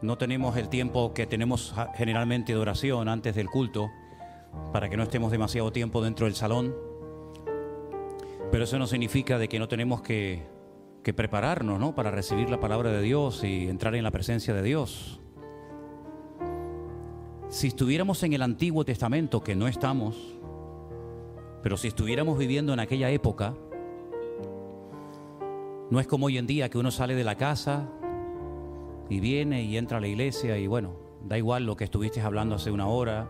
no tenemos el tiempo que tenemos generalmente de oración antes del culto, para que no estemos demasiado tiempo dentro del salón. Pero eso no significa de que no tenemos que, que prepararnos ¿no? para recibir la palabra de Dios y entrar en la presencia de Dios. Si estuviéramos en el Antiguo Testamento, que no estamos, pero si estuviéramos viviendo en aquella época, no es como hoy en día que uno sale de la casa y viene y entra a la iglesia y bueno, da igual lo que estuviste hablando hace una hora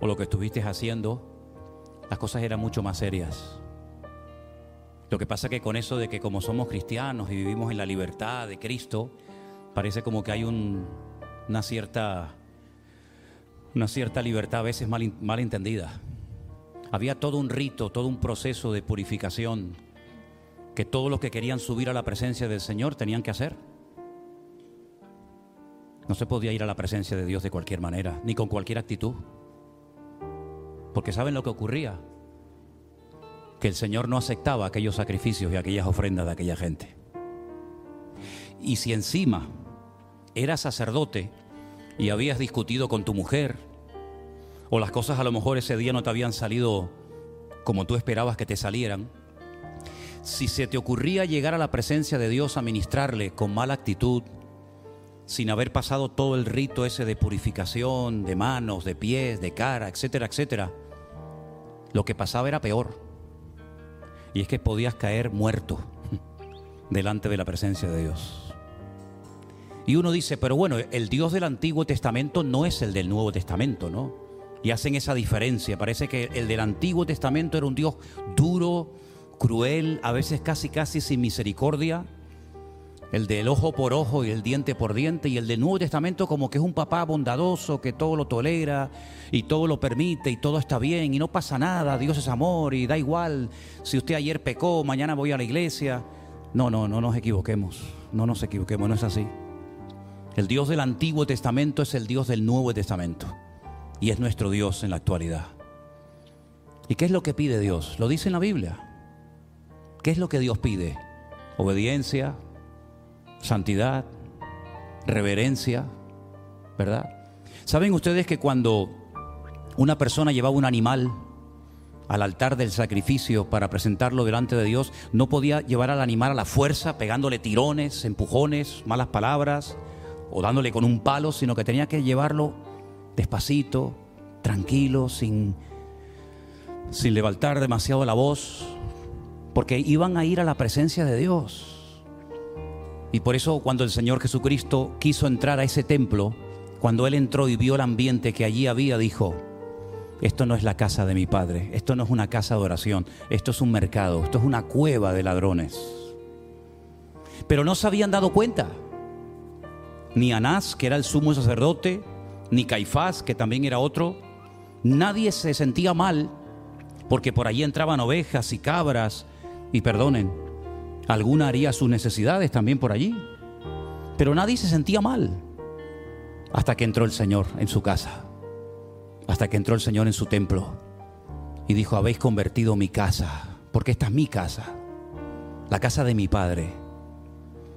o lo que estuviste haciendo, las cosas eran mucho más serias. Lo que pasa que con eso de que como somos cristianos y vivimos en la libertad de Cristo, parece como que hay una cierta una cierta libertad a veces mal, mal entendida. Había todo un rito, todo un proceso de purificación que todos los que querían subir a la presencia del Señor tenían que hacer. No se podía ir a la presencia de Dios de cualquier manera, ni con cualquier actitud. Porque ¿saben lo que ocurría? Que el Señor no aceptaba aquellos sacrificios y aquellas ofrendas de aquella gente. Y si encima eras sacerdote y habías discutido con tu mujer, o las cosas a lo mejor ese día no te habían salido como tú esperabas que te salieran, si se te ocurría llegar a la presencia de Dios a ministrarle con mala actitud, sin haber pasado todo el rito ese de purificación, de manos, de pies, de cara, etcétera, etcétera, lo que pasaba era peor. Y es que podías caer muerto delante de la presencia de Dios. Y uno dice, pero bueno, el Dios del Antiguo Testamento no es el del Nuevo Testamento, ¿no? Y hacen esa diferencia. Parece que el del Antiguo Testamento era un Dios duro, cruel, a veces casi casi sin misericordia. El del ojo por ojo y el diente por diente. Y el del Nuevo Testamento como que es un papá bondadoso que todo lo tolera y todo lo permite y todo está bien y no pasa nada. Dios es amor y da igual si usted ayer pecó, mañana voy a la iglesia. No, no, no nos equivoquemos. No nos equivoquemos, no es así. El Dios del Antiguo Testamento es el Dios del Nuevo Testamento y es nuestro Dios en la actualidad. ¿Y qué es lo que pide Dios? Lo dice en la Biblia. ¿Qué es lo que Dios pide? Obediencia, santidad, reverencia, ¿verdad? ¿Saben ustedes que cuando una persona llevaba un animal al altar del sacrificio para presentarlo delante de Dios, no podía llevar al animal a la fuerza, pegándole tirones, empujones, malas palabras, o dándole con un palo, sino que tenía que llevarlo despacito, tranquilo, sin, sin levantar demasiado la voz, porque iban a ir a la presencia de Dios. Y por eso cuando el Señor Jesucristo quiso entrar a ese templo, cuando Él entró y vio el ambiente que allí había, dijo, esto no es la casa de mi Padre, esto no es una casa de oración, esto es un mercado, esto es una cueva de ladrones. Pero no se habían dado cuenta ni Anás, que era el sumo sacerdote, ni Caifás, que también era otro. Nadie se sentía mal porque por allí entraban ovejas y cabras y perdonen, alguna haría sus necesidades también por allí. Pero nadie se sentía mal hasta que entró el Señor en su casa, hasta que entró el Señor en su templo y dijo, habéis convertido mi casa, porque esta es mi casa, la casa de mi Padre,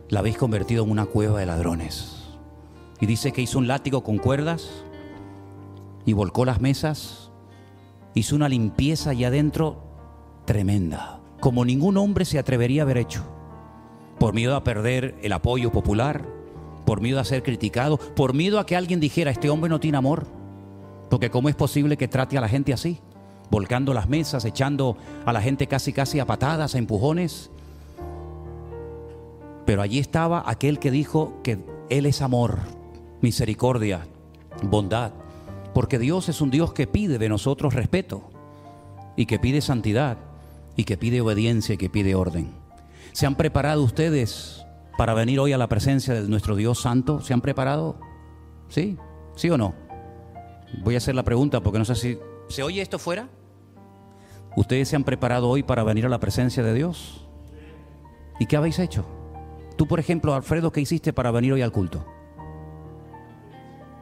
la habéis convertido en una cueva de ladrones. Y dice que hizo un látigo con cuerdas y volcó las mesas. Hizo una limpieza allá adentro tremenda, como ningún hombre se atrevería a haber hecho. Por miedo a perder el apoyo popular, por miedo a ser criticado, por miedo a que alguien dijera, este hombre no tiene amor. Porque ¿cómo es posible que trate a la gente así? Volcando las mesas, echando a la gente casi casi a patadas, a empujones. Pero allí estaba aquel que dijo que Él es amor misericordia, bondad, porque Dios es un Dios que pide de nosotros respeto y que pide santidad y que pide obediencia y que pide orden. ¿Se han preparado ustedes para venir hoy a la presencia de nuestro Dios Santo? ¿Se han preparado? ¿Sí? ¿Sí o no? Voy a hacer la pregunta porque no sé si... ¿Se oye esto fuera? ¿Ustedes se han preparado hoy para venir a la presencia de Dios? ¿Y qué habéis hecho? Tú, por ejemplo, Alfredo, ¿qué hiciste para venir hoy al culto?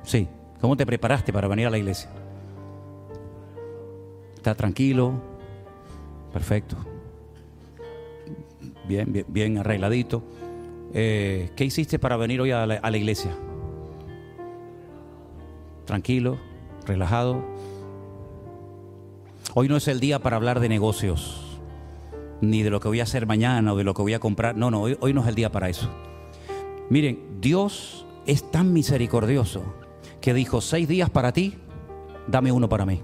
Sí. ¿Cómo te preparaste para venir a la iglesia? ¿Está tranquilo? Perfecto. Bien, bien, bien arregladito. Eh, ¿Qué hiciste para venir hoy a la, iglesia? tranquilo, relajado. Hoy no es el día para hablar de negocios, ni de lo que voy a hacer mañana o de lo que voy a comprar. No, no, hoy, hoy no es el día para eso. Miren, Dios es tan misericordioso que dijo, seis días para ti, dame uno para mí.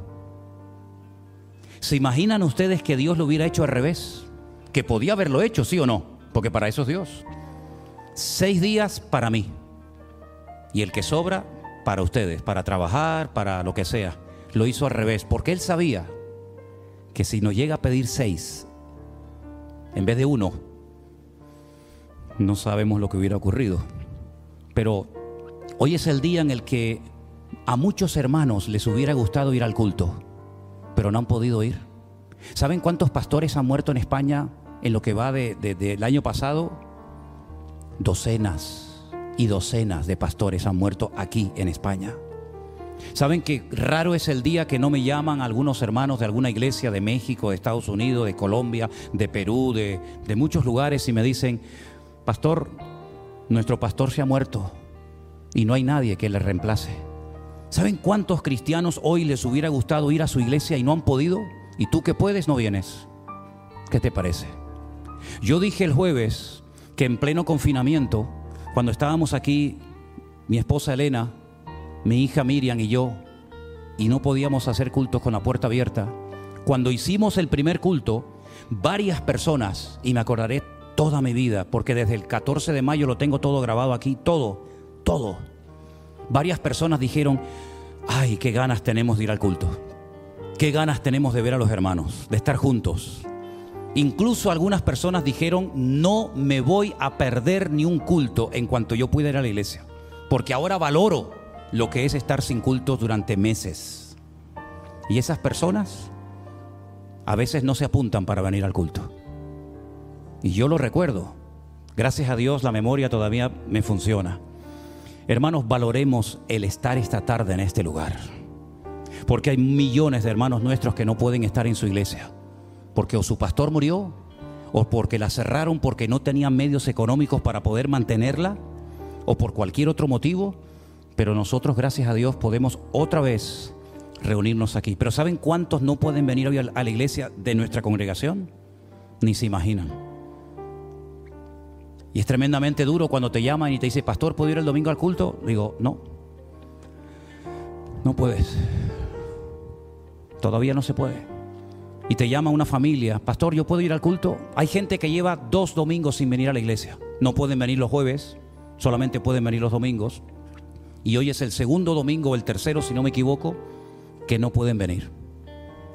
¿Se imaginan ustedes que Dios lo hubiera hecho al revés? Que podía haberlo hecho, sí o no, porque para eso es Dios. Seis días para mí. Y el que sobra, para ustedes, para trabajar, para lo que sea. Lo hizo al revés, porque él sabía que si nos llega a pedir seis, en vez de uno, no sabemos lo que hubiera ocurrido. Pero hoy es el día en el que a muchos hermanos les hubiera gustado ir al culto, pero no han podido ir. ¿Saben cuántos pastores han muerto en España en lo que va del año pasado? Docenas y docenas de pastores han muerto aquí en España. Saben que raro es el día que no me llaman algunos hermanos de alguna iglesia de México, de Estados Unidos, de Colombia, de Perú, de, de muchos lugares y me dicen, pastor, nuestro pastor se ha muerto y no hay nadie que le reemplace. ¿Saben cuántos cristianos hoy les hubiera gustado ir a su iglesia y no han podido? Y tú que puedes no vienes. ¿Qué te parece? Yo dije el jueves que en pleno confinamiento, cuando estábamos aquí, mi esposa Elena, mi hija Miriam y yo, y no podíamos hacer cultos con la puerta abierta, cuando hicimos el primer culto, varias personas, y me acordaré toda mi vida, porque desde el 14 de mayo lo tengo todo grabado aquí, todo, todo. Varias personas dijeron, ay, qué ganas tenemos de ir al culto, qué ganas tenemos de ver a los hermanos, de estar juntos. Incluso algunas personas dijeron, no me voy a perder ni un culto en cuanto yo pueda ir a la iglesia, porque ahora valoro lo que es estar sin cultos durante meses. Y esas personas a veces no se apuntan para venir al culto. Y yo lo recuerdo. Gracias a Dios la memoria todavía me funciona. Hermanos, valoremos el estar esta tarde en este lugar. Porque hay millones de hermanos nuestros que no pueden estar en su iglesia. Porque o su pastor murió, o porque la cerraron porque no tenían medios económicos para poder mantenerla, o por cualquier otro motivo. Pero nosotros, gracias a Dios, podemos otra vez reunirnos aquí. Pero ¿saben cuántos no pueden venir hoy a la iglesia de nuestra congregación? Ni se imaginan. Y es tremendamente duro cuando te llaman y te dicen, pastor, ¿puedo ir el domingo al culto? Digo, no. No puedes. Todavía no se puede. Y te llama una familia, pastor, ¿yo puedo ir al culto? Hay gente que lleva dos domingos sin venir a la iglesia. No pueden venir los jueves, solamente pueden venir los domingos. Y hoy es el segundo domingo, el tercero, si no me equivoco, que no pueden venir.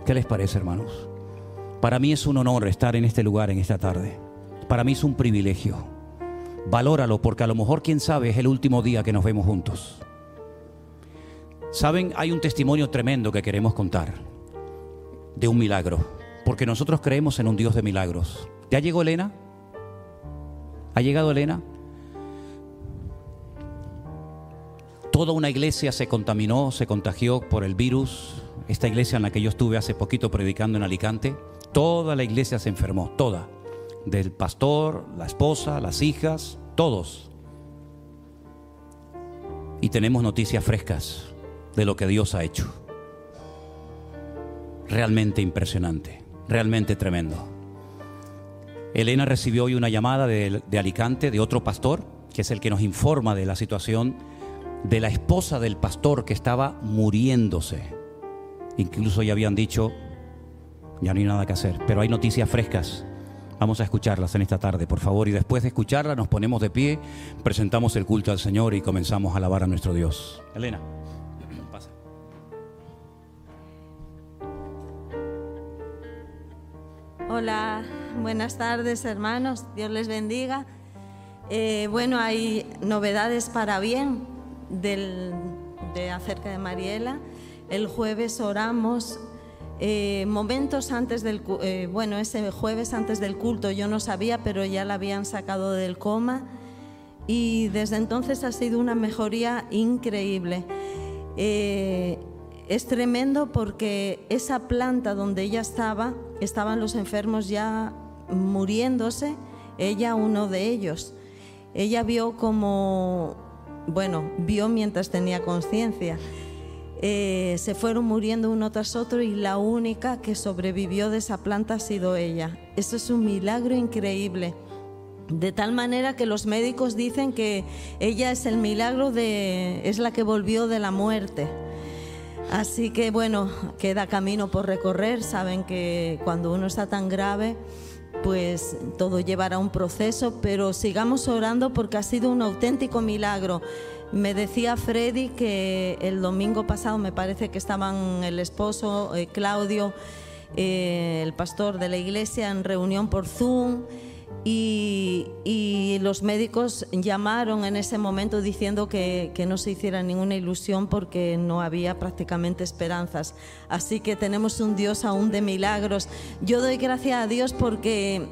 ¿Qué les parece, hermanos? Para mí es un honor estar en este lugar en esta tarde. Para mí es un privilegio. Valóralo porque a lo mejor, quién sabe, es el último día que nos vemos juntos. Saben, hay un testimonio tremendo que queremos contar de un milagro, porque nosotros creemos en un Dios de milagros. ¿Ya llegó Elena? ¿Ha llegado Elena? Toda una iglesia se contaminó, se contagió por el virus. Esta iglesia en la que yo estuve hace poquito predicando en Alicante, toda la iglesia se enfermó, toda. Del pastor, la esposa, las hijas, todos. Y tenemos noticias frescas de lo que Dios ha hecho. Realmente impresionante, realmente tremendo. Elena recibió hoy una llamada de, de Alicante, de otro pastor, que es el que nos informa de la situación de la esposa del pastor que estaba muriéndose. Incluso ya habían dicho, ya no hay nada que hacer, pero hay noticias frescas. Vamos a escucharlas en esta tarde, por favor, y después de escucharlas nos ponemos de pie, presentamos el culto al Señor y comenzamos a alabar a nuestro Dios. Elena. Hola, buenas tardes hermanos, Dios les bendiga. Eh, bueno, hay novedades para bien del, de acerca de Mariela. El jueves oramos eh, momentos antes del eh, bueno ese jueves antes del culto yo no sabía pero ya la habían sacado del coma. Y desde entonces ha sido una mejoría increíble. Eh, es tremendo porque esa planta donde ella estaba estaban los enfermos ya muriéndose ella uno de ellos. Ella vio como bueno, vio mientras tenía conciencia. Eh, se fueron muriendo uno tras otro y la única que sobrevivió de esa planta ha sido ella. Eso es un milagro increíble. De tal manera que los médicos dicen que ella es el milagro de, es la que volvió de la muerte. Así que bueno, queda camino por recorrer. Saben que cuando uno está tan grave, pues todo llevará un proceso, pero sigamos orando porque ha sido un auténtico milagro. Me decía Freddy que el domingo pasado me parece que estaban el esposo, eh, Claudio, eh, el pastor de la iglesia en reunión por Zoom y, los médicos llamaron en ese momento diciendo que, que, no se hiciera ninguna ilusión porque no había prácticamente esperanzas. Así que tenemos un Dios aún de milagros. Yo doy gracias a Dios porque,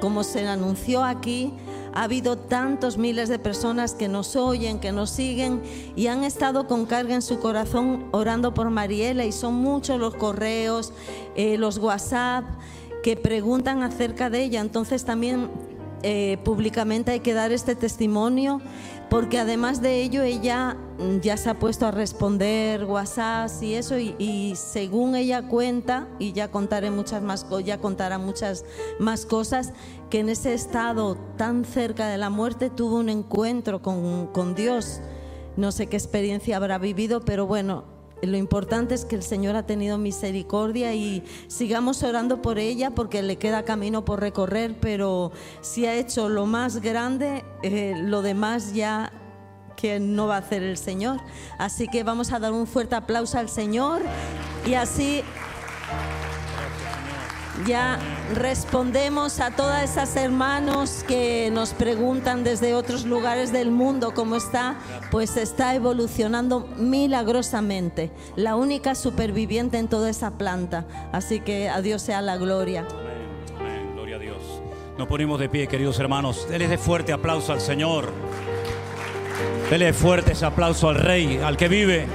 como se anunció aquí, ha habido tantos miles de personas que nos oyen, que nos siguen y han estado con carga en su corazón orando por Mariela y son muchos los correos, eh, los WhatsApp que preguntan acerca de ella. Entonces también eh, públicamente hay que dar este testimonio porque además de ello ella mm, ya se ha puesto a responder WhatsApp y eso y, según ella cuenta y ya contaré muchas más ya contará muchas más cosas que en ese estado tan cerca de la muerte tuvo un encuentro con, con Dios. No sé qué experiencia habrá vivido pero bueno lo importante es que el Señor ha tenido misericordia y sigamos orando por ella porque le queda camino por recorrer, pero si ha hecho lo más grande, eh, lo demás ya que no va a hacer el Señor. Así que vamos a dar un fuerte aplauso al Señor y así ya respondemos a todas esas hermanos que nos preguntan desde otros lugares del mundo cómo está, pues está evolucionando milagrosamente, la única superviviente en toda esa planta. Así que a Dios sea la gloria. Amén, gloria a Dios. Nos ponemos de pie, queridos hermanos. Denle de fuerte aplauso al Señor. Dele fuerte ese aplauso al Rey, al que vive,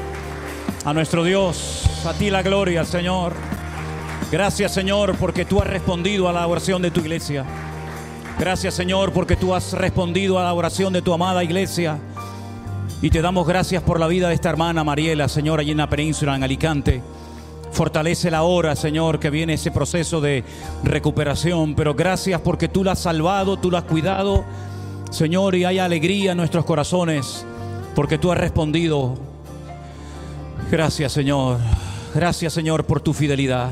a nuestro Dios. A ti la gloria, Señor. Gracias Señor porque tú has respondido a la oración de tu iglesia. Gracias Señor porque tú has respondido a la oración de tu amada iglesia. Y te damos gracias por la vida de esta hermana Mariela, Señor, allí en la península, en Alicante. Fortalece la hora, Señor, que viene ese proceso de recuperación. Pero gracias porque tú la has salvado, tú la has cuidado, Señor, y hay alegría en nuestros corazones porque tú has respondido. Gracias, Señor. Gracias, Señor, por tu fidelidad.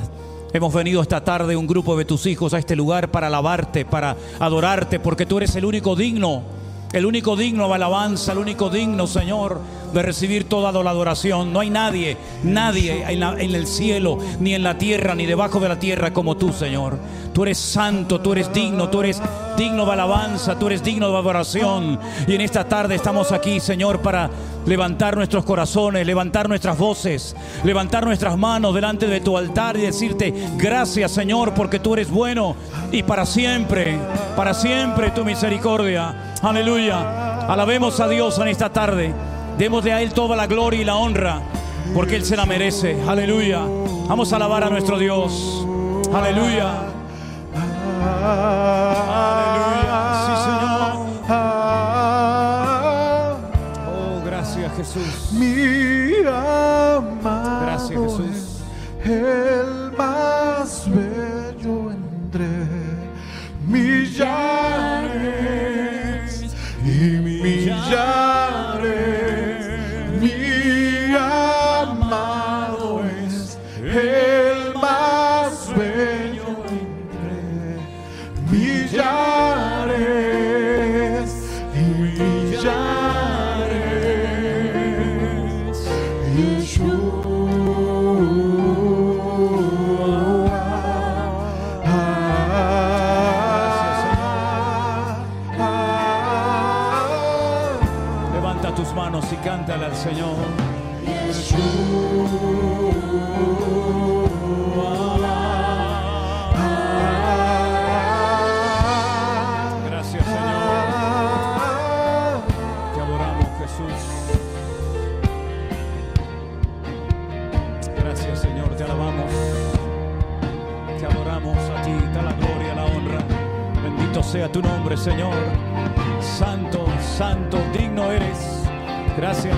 Hemos venido esta tarde un grupo de tus hijos a este lugar para alabarte, para adorarte, porque tú eres el único digno, el único digno de alabanza, el único digno, Señor, de recibir toda la adoración. No hay nadie, nadie en, en, el cielo, ni en la tierra, ni debajo de la tierra como tú, Señor. Tú eres santo, tú eres digno, tú eres digno de alabanza, tú eres digno de adoración. Y en esta tarde estamos aquí, Señor, para levantar nuestros corazones, levantar nuestras voces, levantar nuestras manos delante de tu altar y decirte, gracias Señor, porque tú eres bueno y para siempre, para siempre tu misericordia. Aleluya. Alabemos a Dios en esta tarde. Démosle a Él toda la gloria y la honra, porque Él se la merece. Aleluya. Vamos a alabar a nuestro Dios. Aleluya.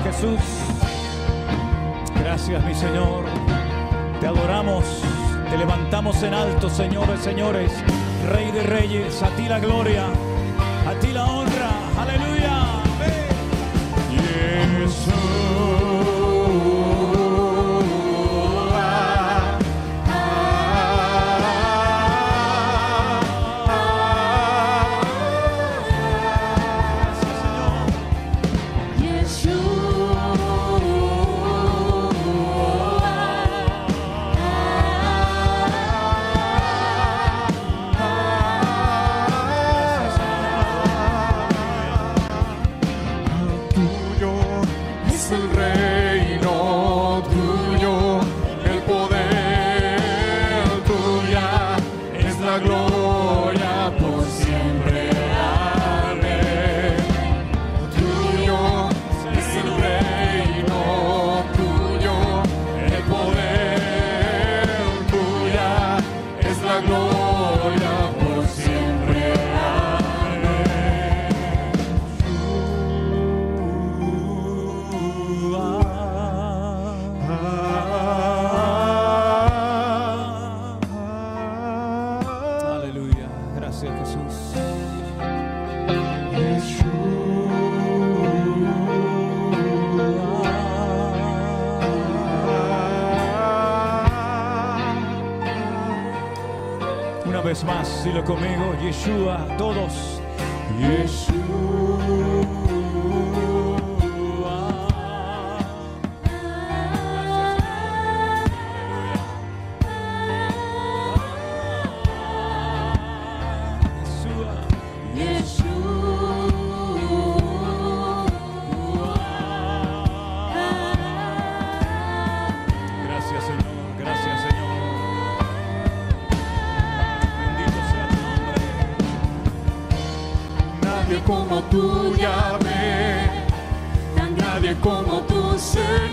Jesús. Gracias, mi Señor. Te adoramos, te levantamos en alto, señores, señores. Rey de reyes, a ti la gloria, a ti la honra. Aleluya. Tuyo como tú, Yahvé, nadie como tú, Señor.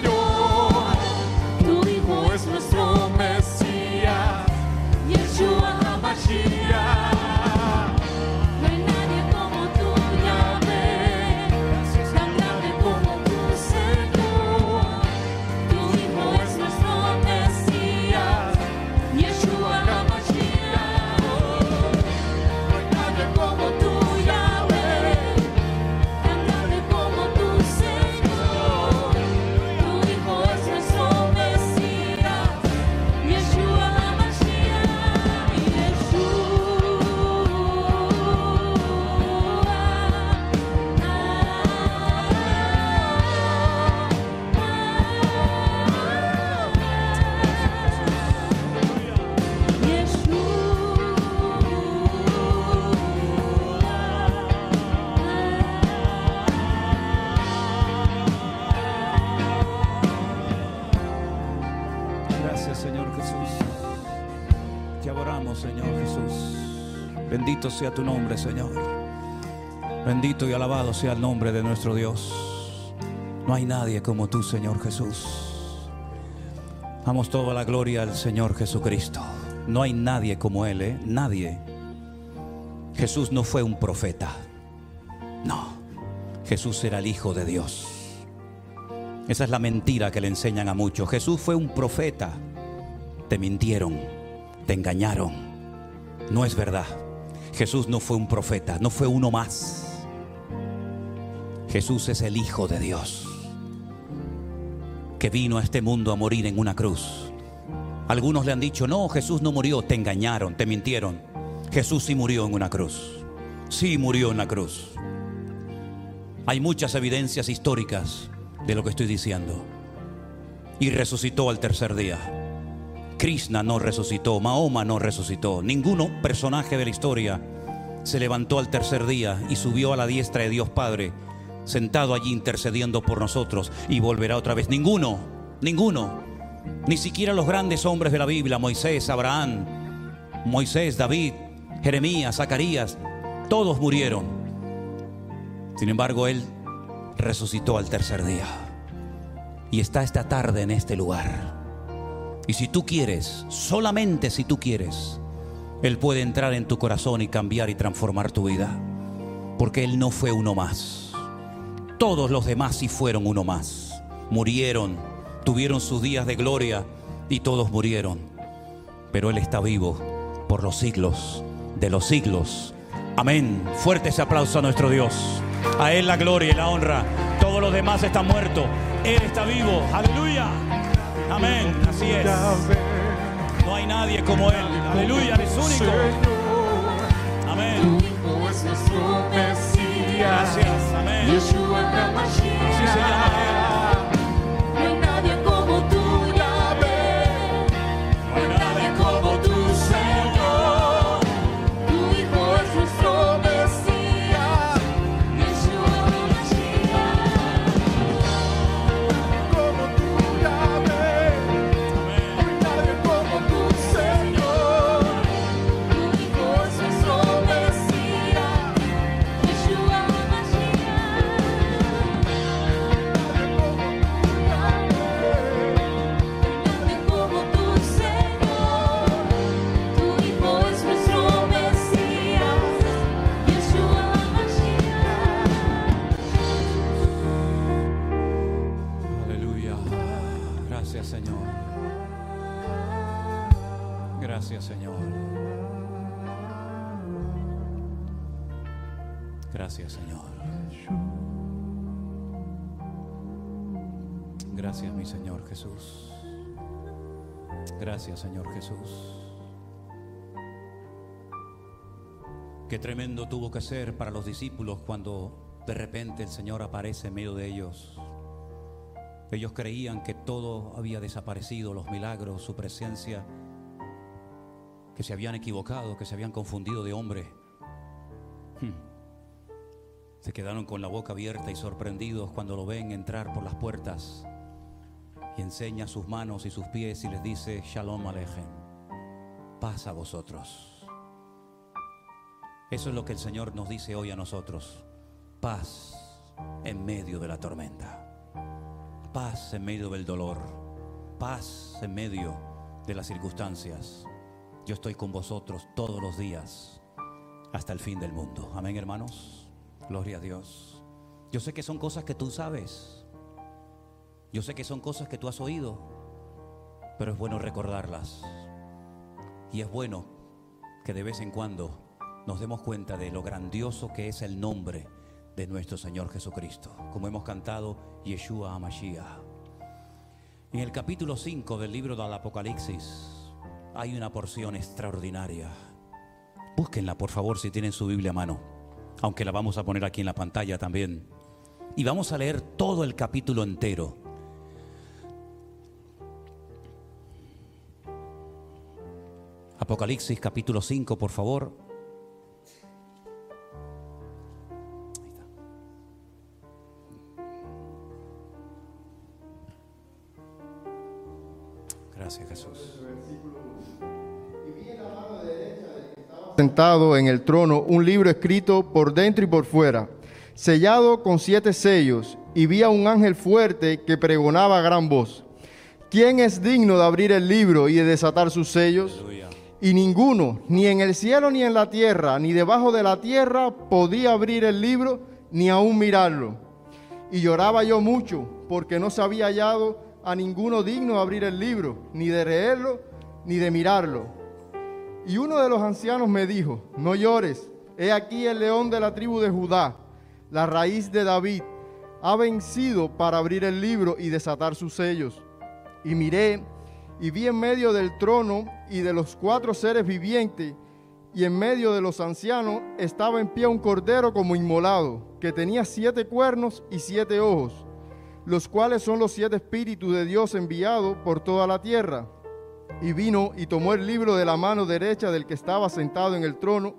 Sea tu nombre, Señor. Bendito y alabado sea el nombre de nuestro Dios. No hay nadie como tú, Señor Jesús. Damos toda la gloria al Señor Jesucristo. No hay nadie como Él, ¿eh? Nadie. Jesús no fue un profeta. No. Jesús era el Hijo de Dios. Esa es la mentira que le enseñan a muchos. Jesús fue un profeta. Te mintieron, te engañaron. No es verdad. Jesús no fue un profeta, no fue uno más. Jesús es el Hijo de Dios, que vino a este mundo a morir en una cruz. Algunos le han dicho, no, Jesús no murió, te engañaron, te mintieron. Jesús sí murió en una cruz. Sí murió en la cruz. Hay muchas evidencias históricas de lo que estoy diciendo. Y resucitó al tercer día. Krishna no resucitó, Mahoma no resucitó, ninguno personaje de la historia se levantó al tercer día y subió a la diestra de Dios Padre, sentado allí intercediendo por nosotros y volverá otra vez. Ninguno, ninguno, ni siquiera los grandes hombres de la Biblia, Moisés, Abraham, Moisés, David, Jeremías, Zacarías, todos murieron. Sin embargo, Él resucitó al tercer día y está esta tarde en este lugar. Y si tú quieres, solamente si tú quieres, Él puede entrar en tu corazón y cambiar y transformar tu vida. Porque Él no fue uno más. Todos los demás sí fueron uno más. Murieron, tuvieron sus días de gloria y todos murieron. Pero Él está vivo por los siglos de los siglos. Amén. Fuerte ese aplauso a nuestro Dios. A Él la gloria y la honra. Todos los demás están muertos. Él está vivo. Aleluya. Amén. Así es. No hay nadie como Él. Aleluya. Es único. Amén. Gracias. Amén. Así se llama Señor Jesús. Qué tremendo tuvo que ser para los discípulos cuando de repente el Señor aparece en medio de ellos. Ellos creían que todo había desaparecido, los milagros, su presencia, que se habían equivocado, que se habían confundido de hombre. Hmm. Se quedaron con la boca abierta y sorprendidos cuando lo ven entrar por las puertas y enseña sus manos y sus pies y les dice, Shalom Alejem, paz a vosotros. Eso es lo que el Señor nos dice hoy a nosotros, paz en medio de la tormenta paz en medio del dolor, paz en medio de las circunstancias. Yo estoy con vosotros todos los días hasta el fin del mundo. Amén, hermanos. Gloria a Dios. Yo sé que son cosas que tú sabes. Yo sé que son cosas que tú has oído, pero es bueno recordarlas. Y es bueno que de vez en cuando nos demos cuenta de lo grandioso que es el nombre de nuestro Señor Jesucristo, como hemos cantado Yeshua HaMashiach. En el capítulo 5 del libro del Apocalipsis hay una porción extraordinaria. Búsquenla, por favor, si tienen su Biblia a mano, aunque la vamos a poner aquí en la pantalla también. Y vamos a leer todo el capítulo entero. Apocalipsis capítulo 5, por favor. Ahí está. Gracias Jesús. sentado en el trono un libro escrito por dentro y por fuera, sellado con siete sellos, y vi a un ángel fuerte que pregonaba a gran voz. ¿Quién es digno de abrir el libro y de desatar sus sellos? Aleluya. Y ninguno, ni en el cielo ni en la tierra, ni debajo de la tierra, podía abrir el libro ni aún mirarlo. Y lloraba yo mucho, porque no se había hallado a ninguno digno de abrir el libro, ni de leerlo, ni de mirarlo. Y uno de los ancianos me dijo, no llores, he aquí el león de la tribu de Judá, la raíz de David, ha vencido para abrir el libro y desatar sus sellos. Y miré y vi en medio del trono y de los cuatro seres vivientes y en medio de los ancianos estaba en pie un cordero como inmolado, que tenía siete cuernos y siete ojos, los cuales son los siete espíritus de Dios enviados por toda la tierra. Y vino y tomó el libro de la mano derecha del que estaba sentado en el trono,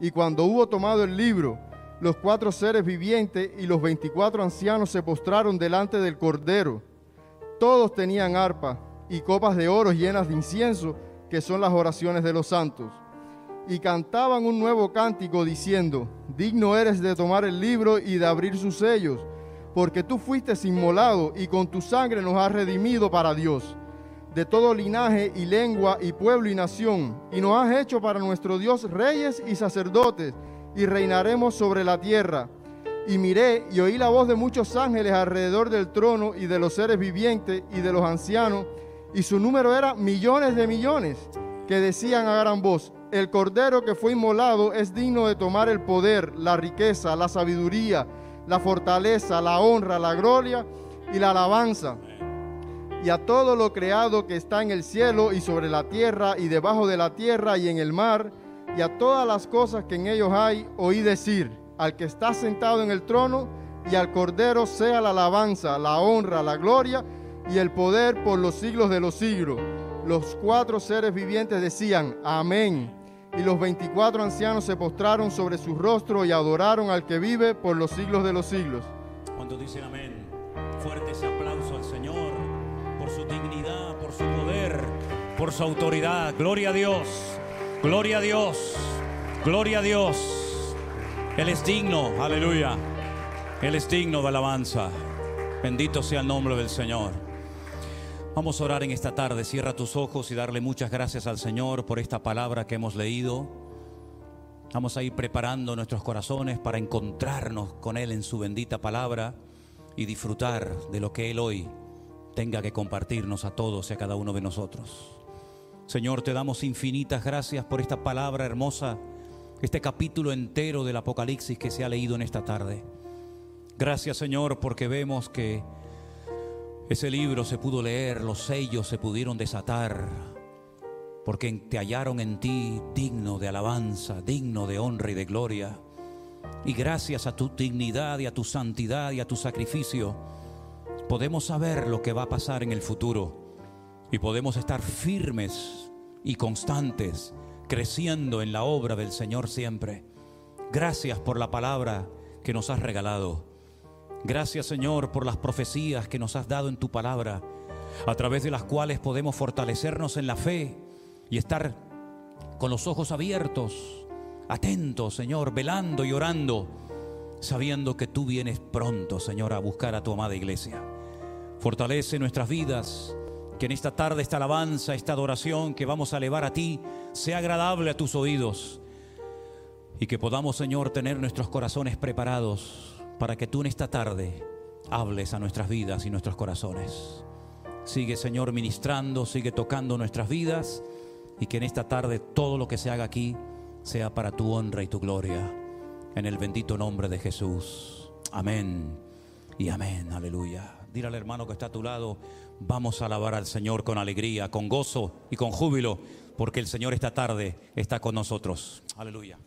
y cuando hubo tomado el libro, los cuatro seres vivientes y los veinticuatro ancianos se postraron delante del cordero. Todos tenían arpa y copas de oro llenas de incienso, que son las oraciones de los santos. Y cantaban un nuevo cántico diciendo, digno eres de tomar el libro y de abrir sus sellos, porque tú fuiste inmolado y con tu sangre nos has redimido para Dios, de todo linaje y lengua y pueblo y nación, y nos has hecho para nuestro Dios reyes y sacerdotes, y reinaremos sobre la tierra. Y miré y oí la voz de muchos ángeles alrededor del trono y de los seres vivientes y de los ancianos, y su número era millones de millones, que decían a gran voz, el cordero que fue inmolado es digno de tomar el poder, la riqueza, la sabiduría, la fortaleza, la honra, la gloria y la alabanza. Y a todo lo creado que está en el cielo y sobre la tierra y debajo de la tierra y en el mar, y a todas las cosas que en ellos hay, oí decir, al que está sentado en el trono y al cordero sea la alabanza, la honra, la gloria y el poder por los siglos de los siglos. Los cuatro seres vivientes decían, amén. Y los veinticuatro ancianos se postraron sobre su rostro y adoraron al que vive por los siglos de los siglos. Cuando dicen amén, fuerte ese aplauso al Señor por su dignidad, por su poder, por su autoridad. Gloria a Dios, gloria a Dios, gloria a Dios. Él es digno, aleluya. Él es digno de alabanza. Bendito sea el nombre del Señor. Vamos a orar en esta tarde. Cierra tus ojos y darle muchas gracias al Señor por esta palabra que hemos leído. Vamos a ir preparando nuestros corazones para encontrarnos con Él en su bendita palabra y disfrutar de lo que Él hoy tenga que compartirnos a todos y a cada uno de nosotros. Señor, te damos infinitas gracias por esta palabra hermosa, este capítulo entero del Apocalipsis que se ha leído en esta tarde. Gracias, Señor, porque vemos que ese libro se pudo leer, los sellos se pudieron desatar, porque te hallaron en ti digno de alabanza, digno de honra y de gloria. Y gracias a tu dignidad y a tu santidad y a tu sacrificio, podemos saber lo que va a pasar en el futuro y podemos estar firmes y constantes, creciendo en la obra del Señor siempre. Gracias por la palabra que nos has regalado. Gracias Señor por las profecías que nos has dado en tu palabra, a través de las cuales podemos fortalecernos en la fe y estar con los ojos abiertos, atentos Señor, velando y orando, sabiendo que tú vienes pronto Señor a buscar a tu amada iglesia. Fortalece nuestras vidas, que en esta tarde esta alabanza, esta adoración que vamos a elevar a ti, sea agradable a tus oídos y que podamos Señor tener nuestros corazones preparados para que tú en esta tarde hables a nuestras vidas y nuestros corazones. Sigue, Señor, ministrando, sigue tocando nuestras vidas y que en esta tarde todo lo que se haga aquí sea para tu honra y tu gloria. En el bendito nombre de Jesús. Amén y amén. Aleluya. Dile al hermano que está a tu lado, vamos a alabar al Señor con alegría, con gozo y con júbilo, porque el Señor esta tarde está con nosotros. Aleluya.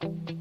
Vamos. Oh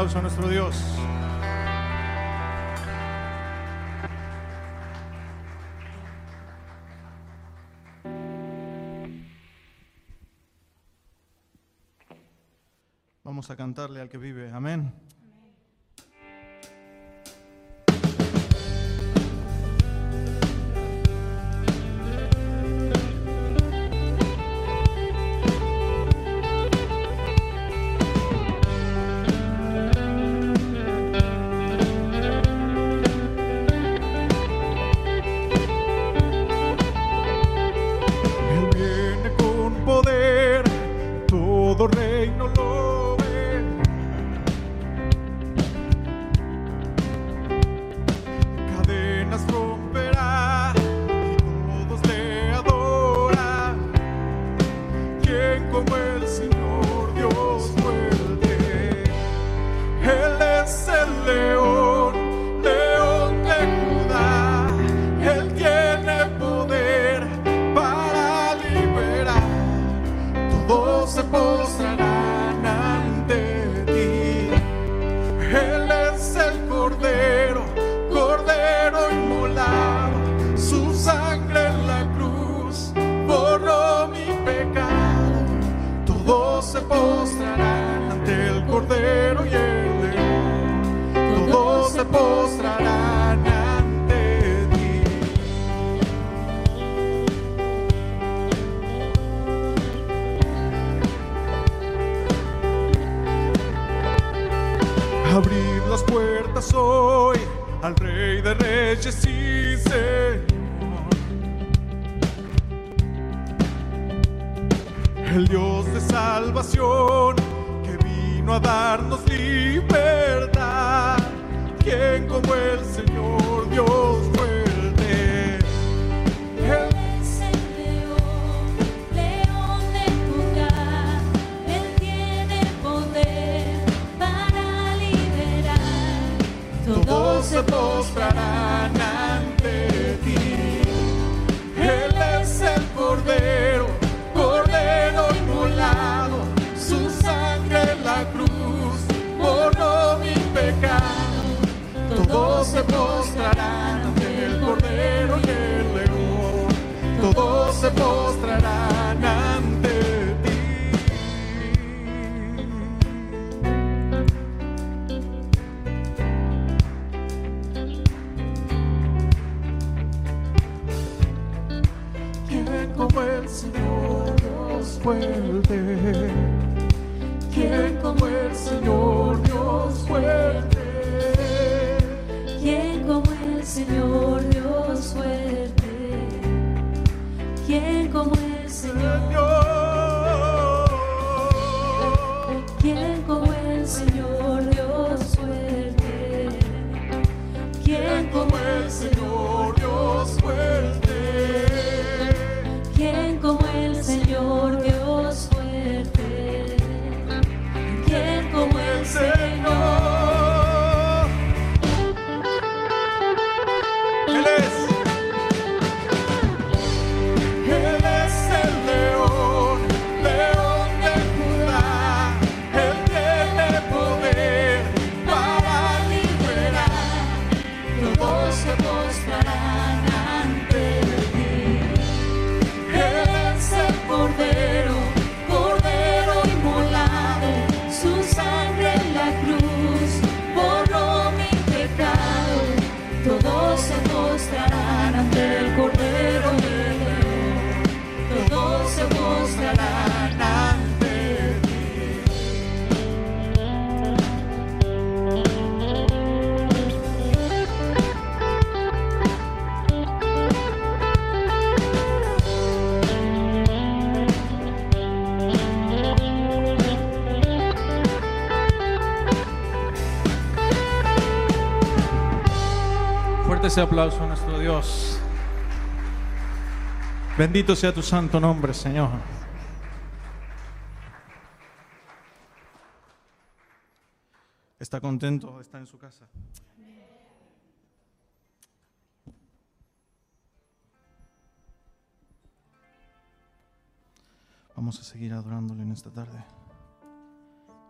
aplauso a nuestro Dios. Vamos a cantarle al que vive. ese aplauso a nuestro Dios. Bendito sea tu santo nombre, Señor. ¿Está contento de estar en su casa? Vamos a seguir adorándole en esta tarde.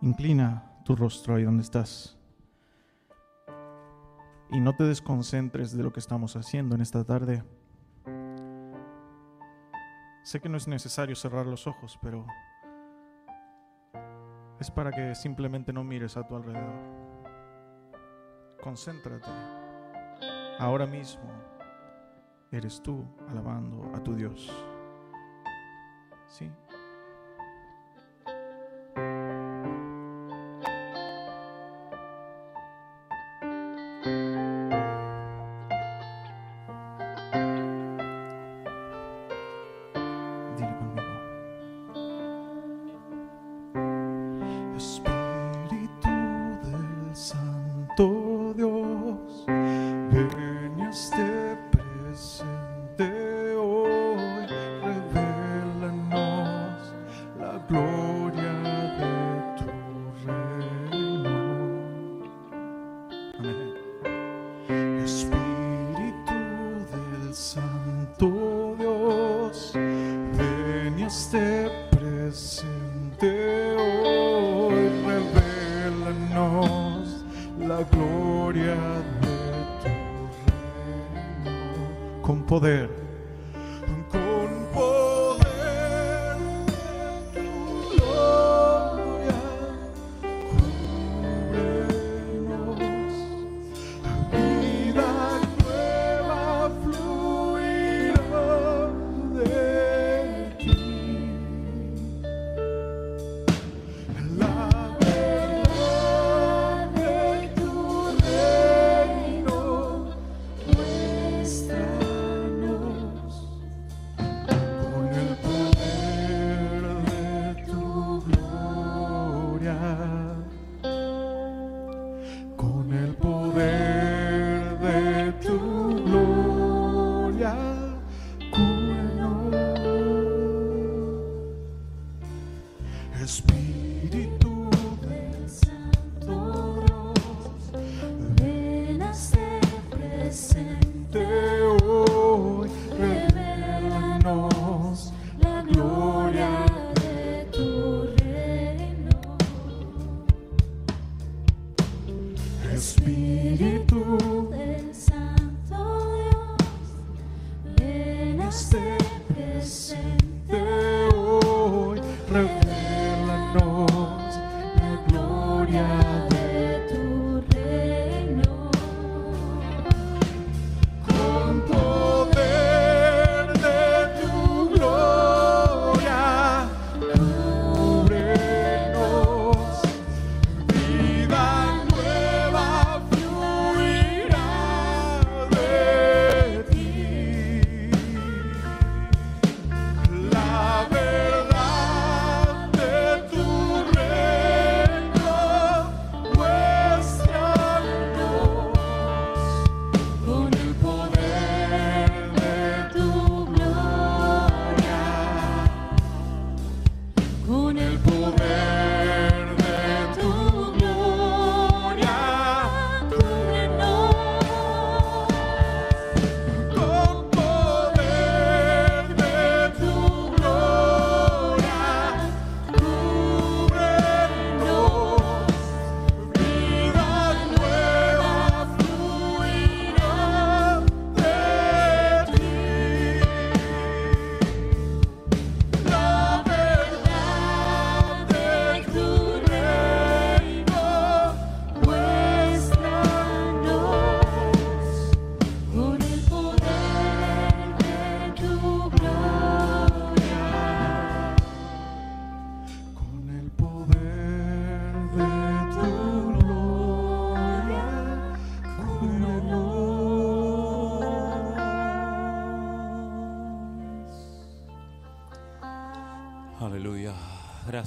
Inclina tu rostro ahí donde estás. Y no te desconcentres de lo que estamos haciendo en esta tarde. Sé que no es necesario cerrar los ojos, pero es para que simplemente no mires a tu alrededor. Concéntrate. Ahora mismo eres tú alabando a tu Dios. Sí.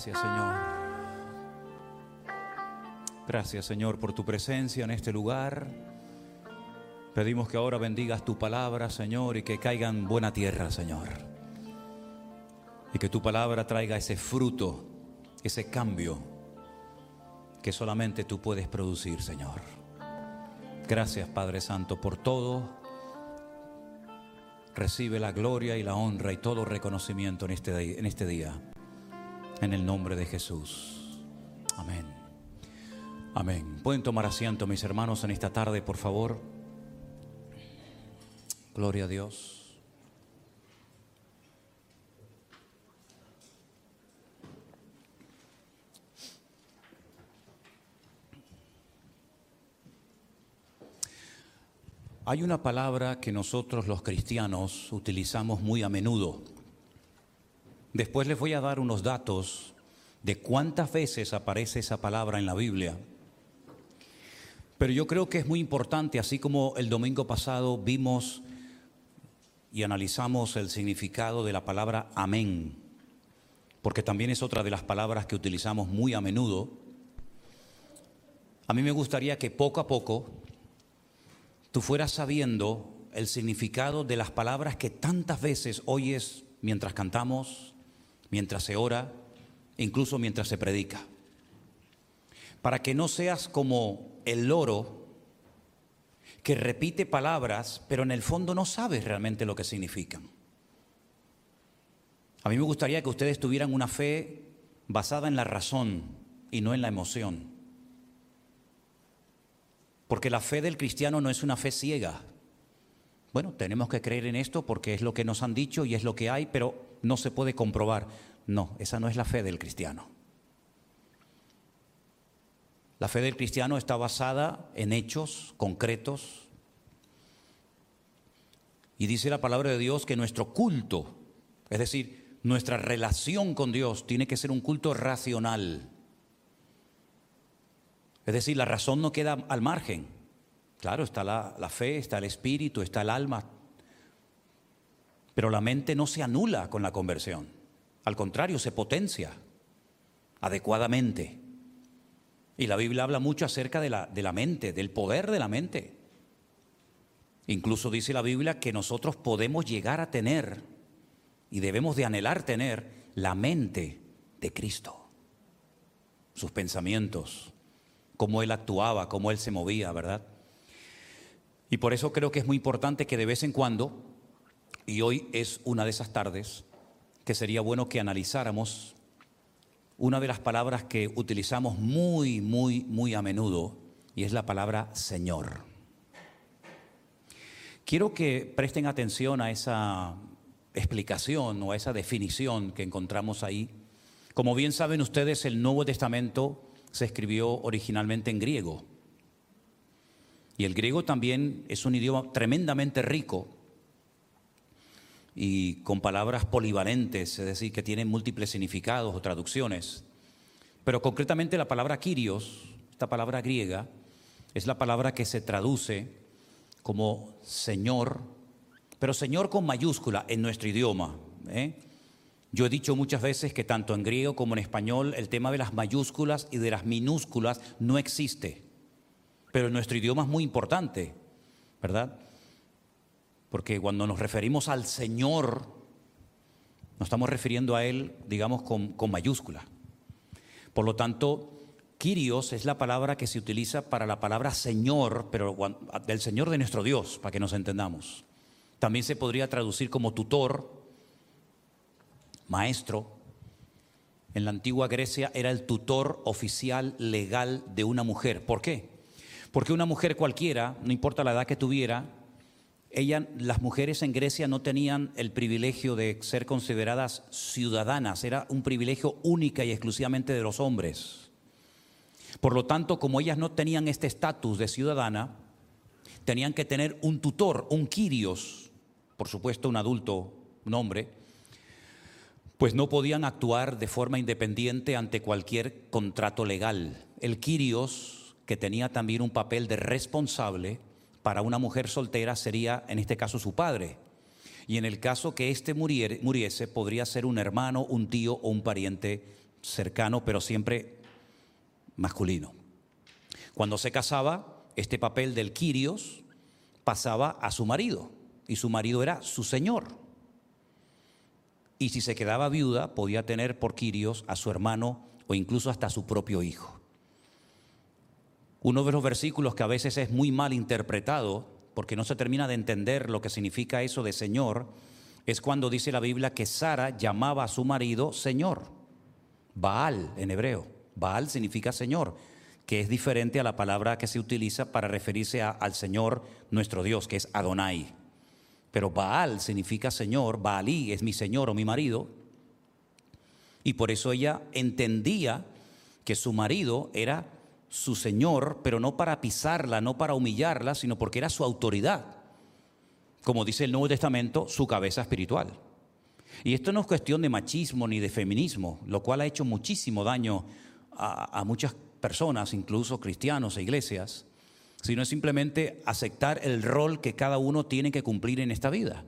Gracias, Señor. Gracias, Señor, por tu presencia en este lugar. Pedimos que ahora bendigas tu palabra, Señor, y que caiga en buena tierra, Señor. Y que tu palabra traiga ese fruto, ese cambio que solamente tú puedes producir, Señor. Gracias, Padre Santo, por todo. Recibe la gloria y la honra y todo reconocimiento en este, en este día. En el nombre de Jesús. Amén. Amén. Pueden tomar asiento, mis hermanos, en esta tarde, por favor. Gloria a Dios. Hay una palabra que nosotros los cristianos utilizamos muy a menudo. Después les voy a dar unos datos de cuántas veces aparece esa palabra en la Biblia. Pero yo creo que es muy importante, así como el domingo pasado vimos y analizamos el significado de la palabra amén, porque también es otra de las palabras que utilizamos muy a menudo. A mí me gustaría que poco a poco tú fueras sabiendo el significado de las palabras que tantas veces oyes mientras cantamos, mientras se ora, incluso mientras se predica. Para que no seas como el loro que repite palabras, pero en el fondo no sabes realmente lo que significan. A mí me gustaría que ustedes tuvieran una fe basada en la razón y no en la emoción. Porque la fe del cristiano no es una fe ciega. Bueno, tenemos que creer en esto porque es lo que nos han dicho y es lo que hay, pero no se puede comprobar. No, esa no es la fe del cristiano. La fe del cristiano está basada en hechos concretos. Y dice la palabra de Dios que nuestro culto, es decir, nuestra relación con Dios, tiene que ser un culto racional. Es decir, la razón no queda al margen. Claro, está la, fe, está el espíritu, está el alma. Pero la mente no se anula con la conversión. Al contrario, se potencia adecuadamente. Y la Biblia habla mucho acerca de la, de la mente, del poder de la mente. Incluso dice la Biblia que nosotros podemos llegar a tener y debemos de anhelar tener la mente de Cristo. Sus pensamientos, cómo Él actuaba, cómo Él se movía, ¿verdad? Y por eso creo que es muy importante que de vez en cuando, y hoy es una de esas tardes, que sería bueno que analizáramos una de las palabras que utilizamos muy, muy, muy a menudo, y es la palabra Señor. Quiero que presten atención a esa explicación o a esa definición que encontramos ahí. Como bien saben ustedes, el Nuevo Testamento se escribió originalmente en griego. Y el griego también es un idioma tremendamente rico y con palabras polivalentes, es decir, que tienen múltiples significados o traducciones. Pero concretamente la palabra Kyrios, esta palabra griega, es la palabra que se traduce como Señor, pero Señor con mayúscula en nuestro idioma. ¿eh? Yo he dicho muchas veces que tanto en griego como en español el tema de las mayúsculas y de las minúsculas no existe, pero nuestro idioma es muy importante, ¿verdad? Porque cuando nos referimos al Señor, nos estamos refiriendo a Él, digamos, con, con mayúscula. Por lo tanto, Kyrios es la palabra que se utiliza para la palabra Señor, pero del Señor de nuestro Dios, para que nos entendamos. También se podría traducir como tutor, maestro. En la antigua Grecia era el tutor oficial legal de una mujer. ¿Por qué? Porque una mujer cualquiera, no importa la edad que tuviera, ella, las mujeres en Grecia no tenían el privilegio de ser consideradas ciudadanas, era un privilegio única y exclusivamente de los hombres. Por lo tanto, como ellas no tenían este estatus de ciudadana, tenían que tener un tutor, un quirios, por supuesto un adulto, un hombre, pues no podían actuar de forma independiente ante cualquier contrato legal. El quirios, que tenía también un papel de responsable, para una mujer soltera sería, en este caso, su padre. Y en el caso que éste muriese, podría ser un hermano, un tío o un pariente cercano, pero siempre masculino. Cuando se casaba, este papel del Quirios pasaba a su marido, y su marido era su señor. Y si se quedaba viuda, podía tener por Quirios a su hermano o incluso hasta a su propio hijo. Uno de los versículos que a veces es muy mal interpretado, porque no se termina de entender lo que significa eso de Señor, es cuando dice la Biblia que Sara llamaba a su marido Señor. Baal en hebreo. Baal significa Señor. que es diferente a la palabra que se utiliza para referirse al Señor nuestro Dios, que es Adonai. Pero Baal significa Señor, Baalí es mi Señor o mi marido, y por eso ella entendía que su marido era su Señor, pero no para pisarla, no para humillarla, sino porque era su autoridad. Como dice el Nuevo Testamento, su cabeza espiritual. Y esto no es cuestión de machismo ni de feminismo, lo cual ha hecho muchísimo daño a, muchas personas, incluso cristianos e iglesias, sino es simplemente aceptar el rol que cada uno tiene que cumplir en esta vida.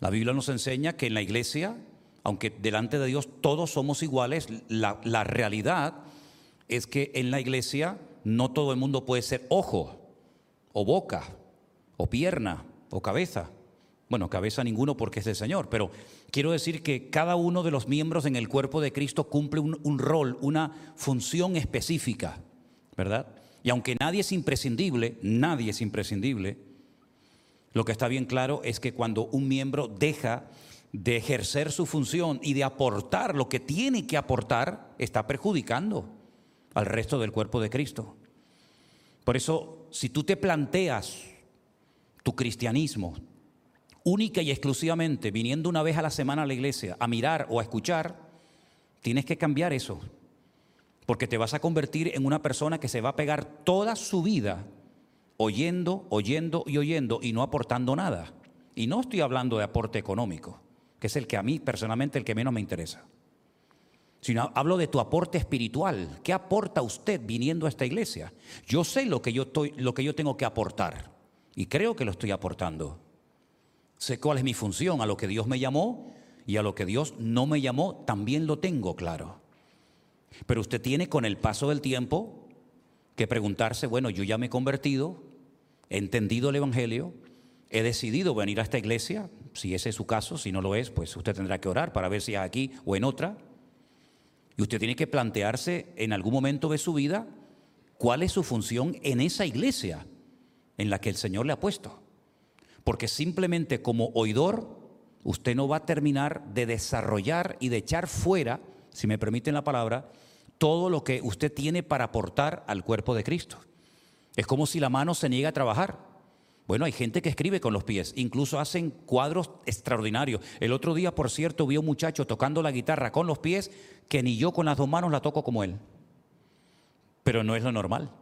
La Biblia nos enseña que en la iglesia, aunque delante de Dios todos somos iguales, la, la realidad es que en la iglesia no todo el mundo puede ser ojo, o boca, o pierna, o cabeza. Bueno, cabeza ninguno porque es del Señor, pero quiero decir que cada uno de los miembros en el cuerpo de Cristo cumple un rol, una función específica, ¿verdad? Y aunque nadie es imprescindible, nadie es imprescindible, lo que está bien claro es que cuando un miembro deja de ejercer su función y de aportar lo que tiene que aportar, está perjudicando al resto del cuerpo de Cristo. Por eso, si tú te planteas tu cristianismo única y exclusivamente viniendo una vez a la semana a la iglesia a mirar o a escuchar, tienes que cambiar eso. Porque te vas a convertir en una persona que se va a pegar toda su vida oyendo, oyendo y oyendo y no aportando nada. Y no estoy hablando de aporte económico, que es el que a mí personalmente el que menos me interesa. Sino hablo de tu aporte espiritual. ¿Qué aporta usted viniendo a esta iglesia? Yo sé lo que yo, estoy, lo que yo tengo que aportar y creo que lo estoy aportando. Sé cuál es mi función, a lo que Dios me llamó y a lo que Dios no me llamó, también lo tengo claro. Pero usted tiene con el paso del tiempo que preguntarse, bueno, yo ya me he convertido, he entendido el Evangelio, he decidido venir a esta iglesia, si ese es su caso, si no lo es, pues usted tendrá que orar para ver si es aquí o en otra. Y usted tiene que plantearse en algún momento de su vida cuál es su función en esa iglesia en la que el Señor le ha puesto. Porque simplemente como oidor, usted no va a terminar de desarrollar y de echar fuera, si me permiten la palabra, todo lo que usted tiene para aportar al cuerpo de Cristo. Es como si la mano se niega a trabajar. Bueno, hay gente que escribe con los pies, incluso hacen cuadros extraordinarios. El otro día, por cierto, vi a un muchacho tocando la guitarra con los pies que ni yo con las dos manos la toco como él. Pero no es lo normal.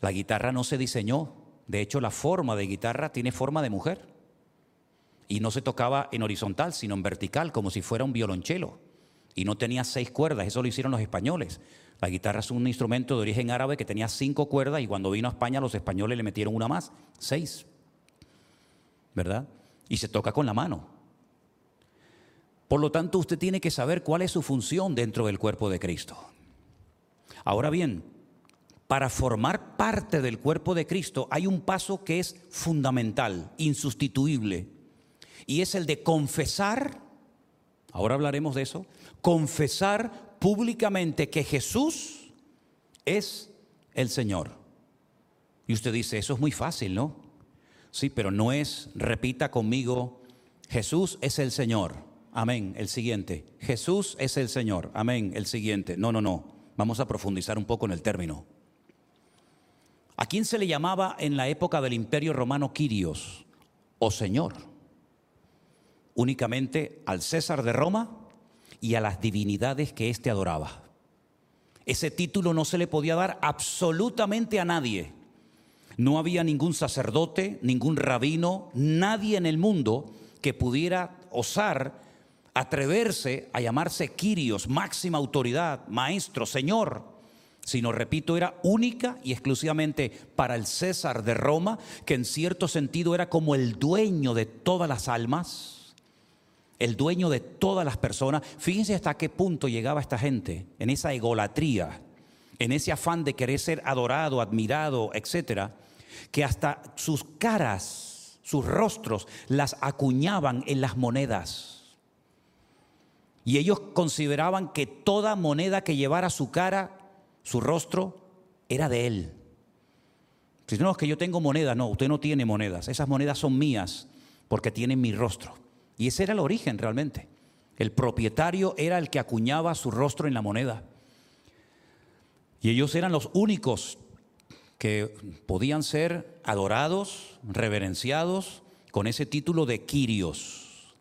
La guitarra no se diseñó. De hecho, la forma de guitarra tiene forma de mujer. Y no se tocaba en horizontal, sino en vertical, como si fuera un violonchelo. Y no tenía seis cuerdas, eso lo hicieron los españoles. La guitarra es un instrumento de origen árabe que tenía cinco cuerdas y cuando vino a España los españoles le metieron una más, seis. ¿Verdad? Y se toca con la mano. Por lo tanto, usted tiene que saber cuál es su función dentro del cuerpo de Cristo. Ahora bien, para formar parte del cuerpo de Cristo hay un paso que es fundamental, insustituible, y es el de confesar, ahora hablaremos de eso, confesar públicamente que Jesús es el Señor. Y usted dice, eso es muy fácil, ¿no? Sí, pero no es, repita conmigo, Jesús es el Señor. Amén. El siguiente. Jesús es el Señor. Amén. El siguiente. No, no, no. Vamos a profundizar un poco en el término. ¿A quién se le llamaba en la época del Imperio Romano Quirios o Señor? Únicamente al César de Roma y a las divinidades que éste adoraba. Ese título no se le podía dar absolutamente a nadie. No había ningún sacerdote, ningún rabino, nadie en el mundo que pudiera osar atreverse a llamarse Quirios, máxima autoridad, maestro, señor, sino, repito, era única y exclusivamente para el César de Roma, que en cierto sentido era como el dueño de todas las almas, el dueño de todas las personas. Fíjense hasta qué punto llegaba esta gente, en esa egolatría, en ese afán de querer ser adorado, admirado, etcétera, que hasta sus caras, sus rostros, las acuñaban en las monedas. Y ellos consideraban que toda moneda que llevara su cara, su rostro, era de él. Si no, es que yo tengo monedas, no, usted no tiene monedas. Esas monedas son mías porque tienen mi rostro. Y ese era el origen realmente. El propietario era el que acuñaba su rostro en la moneda. Y ellos eran los únicos que podían ser adorados, reverenciados con ese título de Quirios.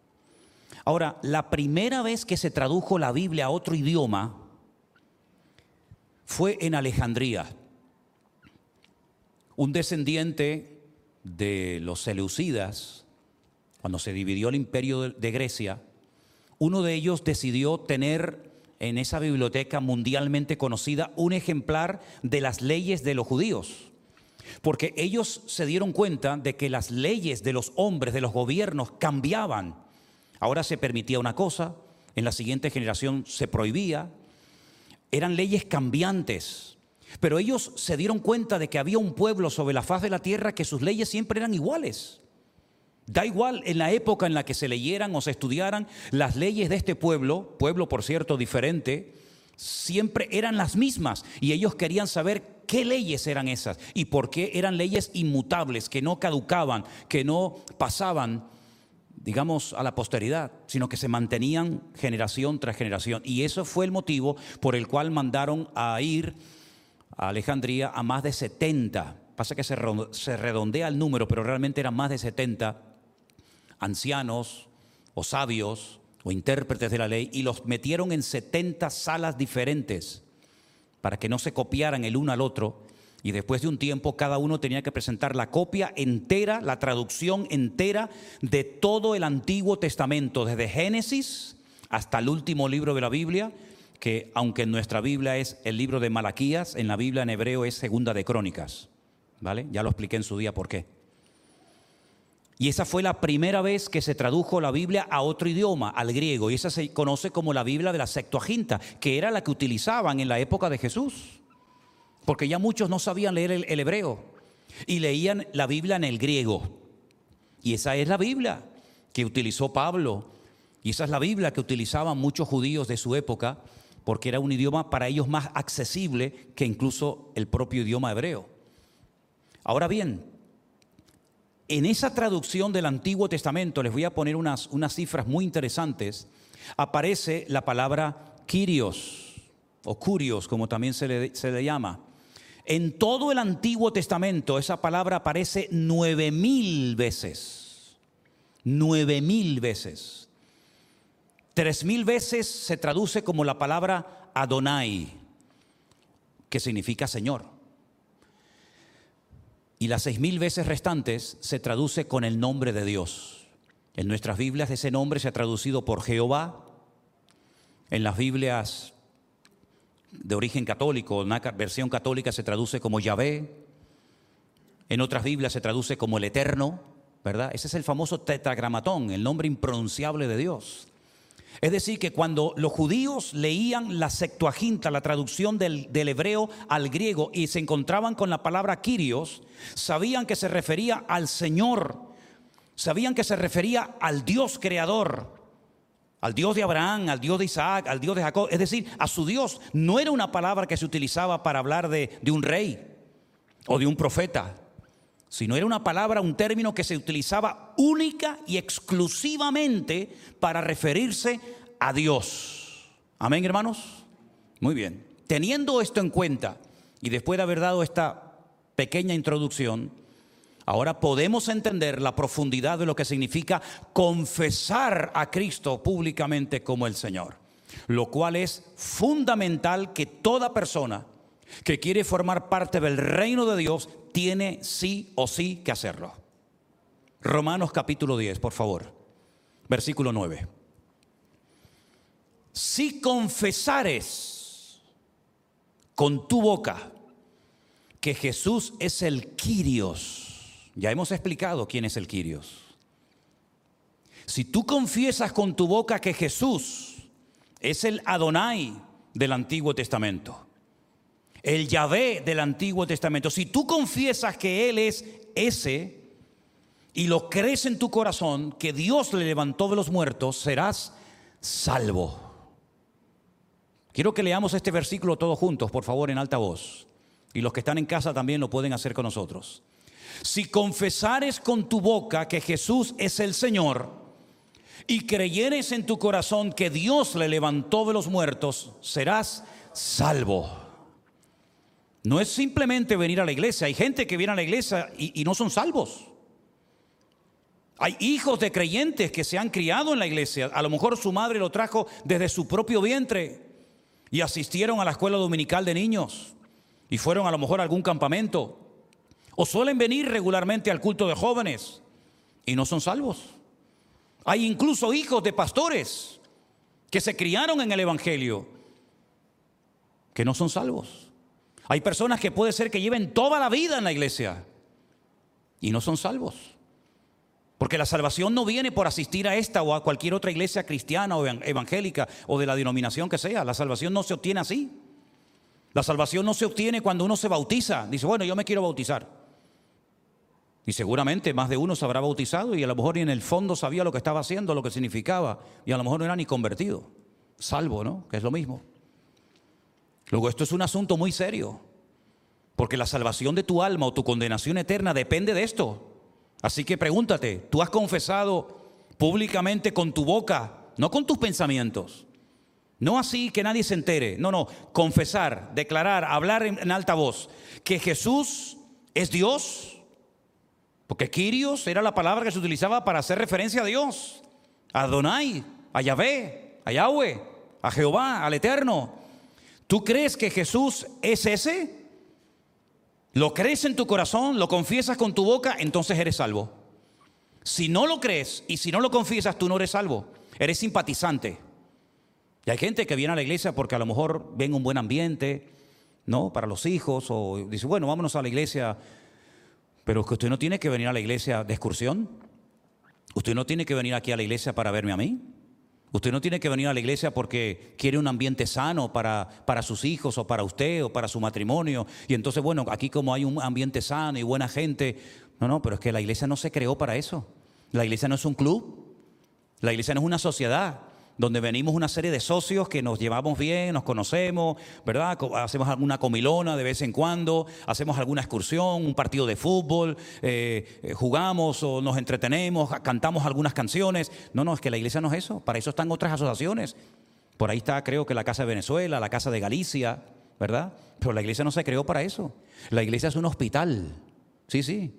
Ahora, la primera vez que se tradujo la Biblia a otro idioma fue en Alejandría. Un descendiente de los Seleucidas, cuando se dividió el imperio de- Grecia, uno de ellos decidió tener en esa biblioteca mundialmente conocida un ejemplar de las leyes de los judíos. Porque ellos se dieron cuenta de que las leyes de los hombres, de los gobiernos, cambiaban. Ahora se permitía una cosa, en la siguiente generación se prohibía. Eran leyes cambiantes. Pero ellos se dieron cuenta de que había un pueblo sobre la faz de la tierra que sus leyes siempre eran iguales. Da igual en la época en la que se leyeran o se estudiaran, las leyes de este pueblo, pueblo por cierto diferente, siempre eran las mismas y ellos querían saber qué leyes eran esas y por qué eran leyes inmutables, que no caducaban, que no pasaban, digamos, a la posteridad, sino que se mantenían generación tras generación. Y eso fue el motivo por el cual mandaron a ir a Alejandría a más de 70. Pasa que se redondea el número, pero realmente eran más de 70 ancianos o sabios o intérpretes de la ley y los metieron en 70 salas diferentes para que no se copiaran el uno al otro. Y después de un tiempo cada uno tenía que presentar la copia entera, la traducción entera de todo el Antiguo Testamento, desde Génesis hasta el último libro de la Biblia, que aunque en nuestra Biblia es el libro de Malaquías, en la Biblia en hebreo es Segunda de Crónicas. ¿Vale? Ya lo expliqué en su día por qué. Y esa fue la primera vez que se tradujo la Biblia a otro idioma, al griego. Y esa se conoce como la Biblia de la Septuaginta, que era la que utilizaban en la época de Jesús. Porque ya muchos no sabían leer el, el hebreo y leían la Biblia en el griego. Y esa es la Biblia que utilizó Pablo. Y esa es la Biblia que utilizaban muchos judíos de su época, porque era un idioma para ellos más accesible que incluso el propio idioma hebreo. Ahora bien, en esa traducción del Antiguo Testamento, les voy a poner unas, unas cifras muy interesantes, aparece la palabra Kyrios, o Curios, como también se le, se le llama. En todo el Antiguo Testamento esa palabra aparece nueve mil veces. Nueve mil veces. Tres mil veces se traduce como la palabra Adonai, que significa Señor. Y las seis mil veces restantes se traduce con el nombre de Dios. En nuestras Biblias ese nombre se ha traducido por Jehová. En las Biblias de origen católico, una versión católica se traduce como Yahvé. En otras Biblias se traduce como el Eterno, ¿verdad? Ese es el famoso tetragramatón, el nombre impronunciable de Dios. Es decir, que cuando los judíos leían la Septuaginta, la traducción del, hebreo al griego, y se encontraban con la palabra Kyrios, sabían que se refería al Señor, sabían que se refería al Dios creador, al Dios de Abraham, al Dios de Isaac, al Dios de Jacob, es decir, a su Dios. No era una palabra que se utilizaba para hablar de un rey o de un profeta, sino era una palabra, un término que se utilizaba única y exclusivamente para referirse a Dios. Amén, hermanos. Muy bien. Teniendo esto en cuenta y después de haber dado esta pequeña introducción, ahora podemos entender la profundidad de lo que significa confesar a Cristo públicamente como el Señor, lo cual es fundamental que toda persona que quiere formar parte del reino de Dios tiene sí o sí que hacerlo. Romanos capítulo 10, por favor, versículo 9. Si confesares con tu boca que Jesús es el Quirios, ya hemos explicado quién es el Quirios. Si tú confiesas con tu boca que Jesús es el Adonai del Antiguo Testamento, el Yahvé del Antiguo Testamento, si tú confiesas que Él es ese y lo crees en tu corazón, que Dios le levantó de los muertos, serás salvo. Quiero que leamos este versículo todos juntos, por favor, en alta voz. Y los que están en casa también lo pueden hacer con nosotros. Si confesares con tu boca que Jesús es el Señor y creyeres en tu corazón que Dios le levantó de los muertos, serás salvo. No es simplemente venir a la iglesia. Hay gente que viene a la iglesia y, y no son salvos. Hay hijos de creyentes que se han criado en la iglesia. A lo mejor su madre lo trajo desde su propio vientre y asistieron a la escuela dominical de niños y fueron a lo mejor a algún campamento. O suelen venir regularmente al culto de jóvenes y no son salvos. Hay incluso hijos de pastores que se criaron en el Evangelio que no son salvos. Hay personas que puede ser que lleven toda la vida en la iglesia y no son salvos. Porque la salvación no viene por asistir a esta o a cualquier otra iglesia cristiana o evangélica o de la denominación que sea. La salvación no se obtiene así. La salvación no se obtiene cuando uno se bautiza. Dice, bueno, yo me quiero bautizar. Y seguramente más de uno se habrá bautizado y a lo mejor ni en el fondo sabía lo que estaba haciendo, lo que significaba. Y a lo mejor no era ni convertido. Salvo, ¿no? Que es lo mismo. Luego, esto es un asunto muy serio. Porque la salvación de tu alma o tu condenación eterna depende de esto. Así que pregúntate, ¿tú has confesado públicamente con tu boca, no con tus pensamientos? No así que nadie se entere, no, no, confesar, declarar, hablar en, alta voz que Jesús es Dios, porque Kyrios era la palabra que se utilizaba para hacer referencia a Dios, a Adonai, a Yahvé, a Yahweh, a Jehová, al Eterno. ¿Tú crees que Jesús es ese? ¿Lo crees en tu corazón? ¿Lo confiesas con tu boca? Entonces eres salvo. Si no lo crees y si no lo confiesas, tú no eres salvo. Eres simpatizante. Y hay gente que viene a la iglesia porque a lo mejor ven un buen ambiente, ¿no? Para los hijos, o dice, bueno, vámonos a la iglesia. Pero que usted no tiene que venir a la iglesia de excursión. Usted no tiene que venir aquí a la iglesia para verme a mí. Usted no tiene que venir a la iglesia porque quiere un ambiente sano para, para sus hijos o para usted o para su matrimonio. Y entonces, bueno, aquí como hay un ambiente sano y buena gente, no, no, pero es que la iglesia no se creó para eso. La iglesia no es un club. La iglesia no es una sociedad donde venimos una serie de socios que nos llevamos bien, nos conocemos, ¿verdad? Hacemos alguna comilona de vez en cuando, hacemos alguna excursión, un partido de fútbol, eh, eh, jugamos o nos entretenemos, cantamos algunas canciones. No, no, es que la iglesia no es eso, para eso están otras asociaciones. Por ahí está, creo que la Casa de Venezuela, la Casa de Galicia, ¿verdad? Pero la iglesia no se creó para eso. La iglesia es un hospital, sí, sí,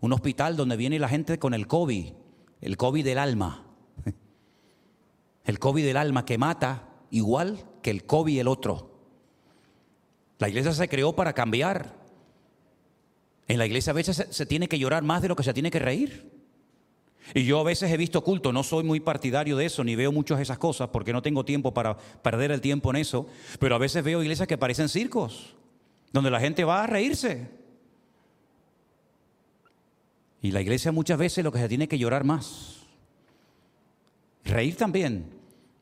un hospital donde viene la gente con el COVID, el COVID del alma. El COVID del alma que mata igual que el COVID el otro. La iglesia se creó para cambiar. En la iglesia a veces se, tiene que llorar más de lo que se tiene que reír. Y yo a veces he visto culto, no soy muy partidario de eso, ni veo muchas de esas cosas porque no tengo tiempo para perder el tiempo en eso, pero a veces veo iglesias que parecen circos, donde la gente va a reírse. Y la iglesia muchas veces lo que se tiene que llorar más. Reír también,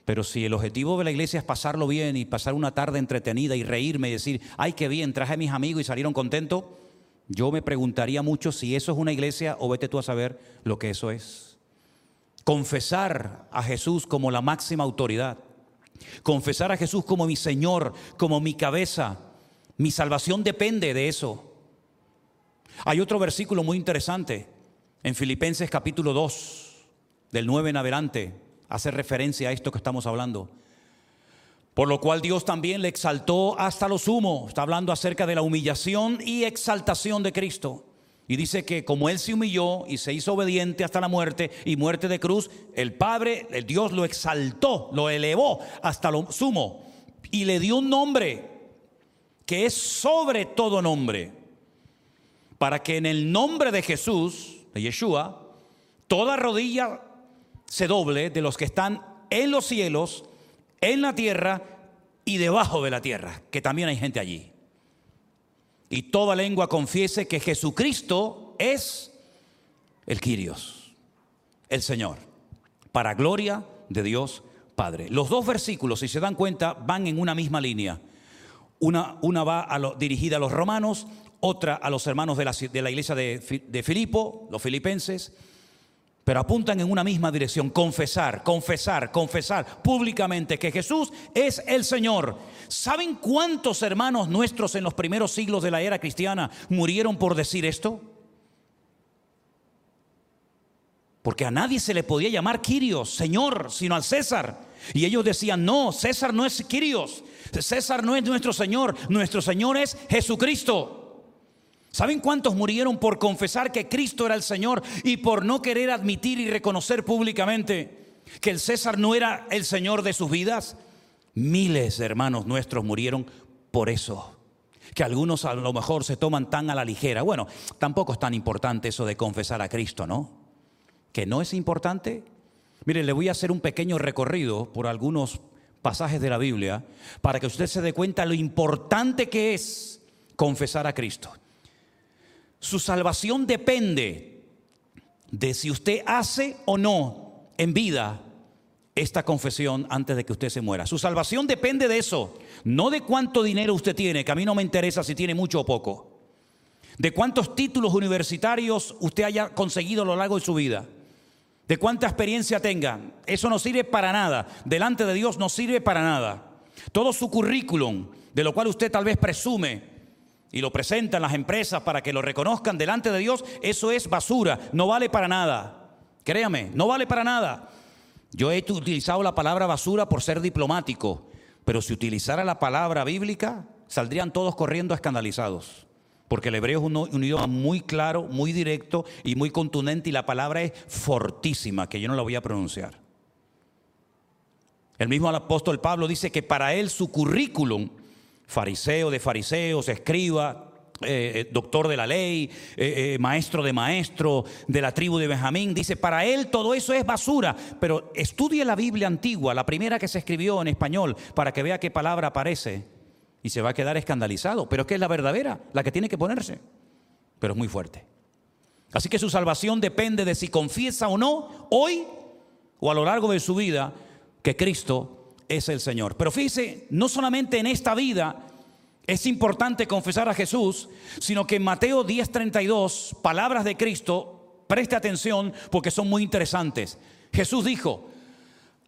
pero si el objetivo de la iglesia es pasarlo bien y pasar una tarde entretenida y reírme y decir, ay, qué bien, traje a mis amigos y salieron contentos, yo me preguntaría mucho si eso es una iglesia o vete tú a saber lo que eso es. Confesar a Jesús como la máxima autoridad. Confesar a Jesús como mi Señor, como mi cabeza. Mi salvación depende de eso. Hay otro versículo muy interesante en Filipenses capítulo 2, del 9 en adelante hace referencia a esto que estamos hablando. Por lo cual Dios también le exaltó hasta lo sumo. Está hablando acerca de la humillación y exaltación de Cristo. Y dice que como Él se humilló y se hizo obediente hasta la muerte y muerte de cruz, el Padre, el Dios lo exaltó, lo elevó hasta lo sumo y le dio un nombre que es sobre todo nombre. Para que en el nombre de Jesús, de Yeshua, toda rodilla se doble de los que están en los cielos, en la tierra y debajo de la tierra, que también hay gente allí. Y toda lengua confiese que Jesucristo es el Quirios, el Señor, para gloria de Dios Padre. Los dos versículos, si se dan cuenta, van en una misma línea. Una, una va a lo, dirigida a los romanos, otra a los hermanos de la, iglesia de Filipo, los filipenses pero apuntan en una misma dirección, confesar, confesar, confesar públicamente que Jesús es el Señor. ¿Saben cuántos hermanos nuestros en los primeros siglos de la era cristiana murieron por decir esto? Porque a nadie se le podía llamar Quirios, Señor, sino al César. Y ellos decían, no, César no es Quirios, César no es nuestro Señor, nuestro Señor es Jesucristo. ¿Saben cuántos murieron por confesar que Cristo era el Señor y por no querer admitir y reconocer públicamente que el César no era el Señor de sus vidas? Miles de hermanos nuestros murieron por eso. Que algunos a lo mejor se toman tan a la ligera. Bueno, tampoco es tan importante eso de confesar a Cristo, ¿no? Que no es importante. Mire, le voy a hacer un pequeño recorrido por algunos pasajes de la Biblia para que usted se dé cuenta lo importante que es confesar a Cristo. Su salvación depende de si usted hace o no en vida esta confesión antes de que usted se muera. Su salvación depende de eso, no de cuánto dinero usted tiene, que a mí no me interesa si tiene mucho o poco, de cuántos títulos universitarios usted haya conseguido a lo largo de su vida, de cuánta experiencia tenga. Eso no sirve para nada, delante de Dios no sirve para nada. Todo su currículum, de lo cual usted tal vez presume, y lo presentan las empresas para que lo reconozcan delante de Dios, eso es basura, no vale para nada. Créame, no vale para nada. Yo he utilizado la palabra basura por ser diplomático, pero si utilizara la palabra bíblica, saldrían todos corriendo escandalizados. Porque el hebreo es un, un idioma muy claro, muy directo y muy contundente y la palabra es fortísima, que yo no la voy a pronunciar. El mismo apóstol Pablo dice que para él su currículum fariseo de fariseos, escriba, eh, eh, doctor de la ley, eh, maestro de maestro de la tribu de Benjamín. Dice, para él todo eso es basura, pero estudie la Biblia antigua, la primera que se escribió en español, para que vea qué palabra aparece y se va a quedar escandalizado. Pero es que es la verdadera, la que tiene que ponerse, pero es muy fuerte. Así que su salvación depende de si confiesa o no, hoy o a lo largo de su vida, que Cristo es el Señor. Pero fíjese, no solamente en esta vida es importante confesar a Jesús, sino que en Mateo 10:32, palabras de Cristo, preste atención porque son muy interesantes. Jesús dijo,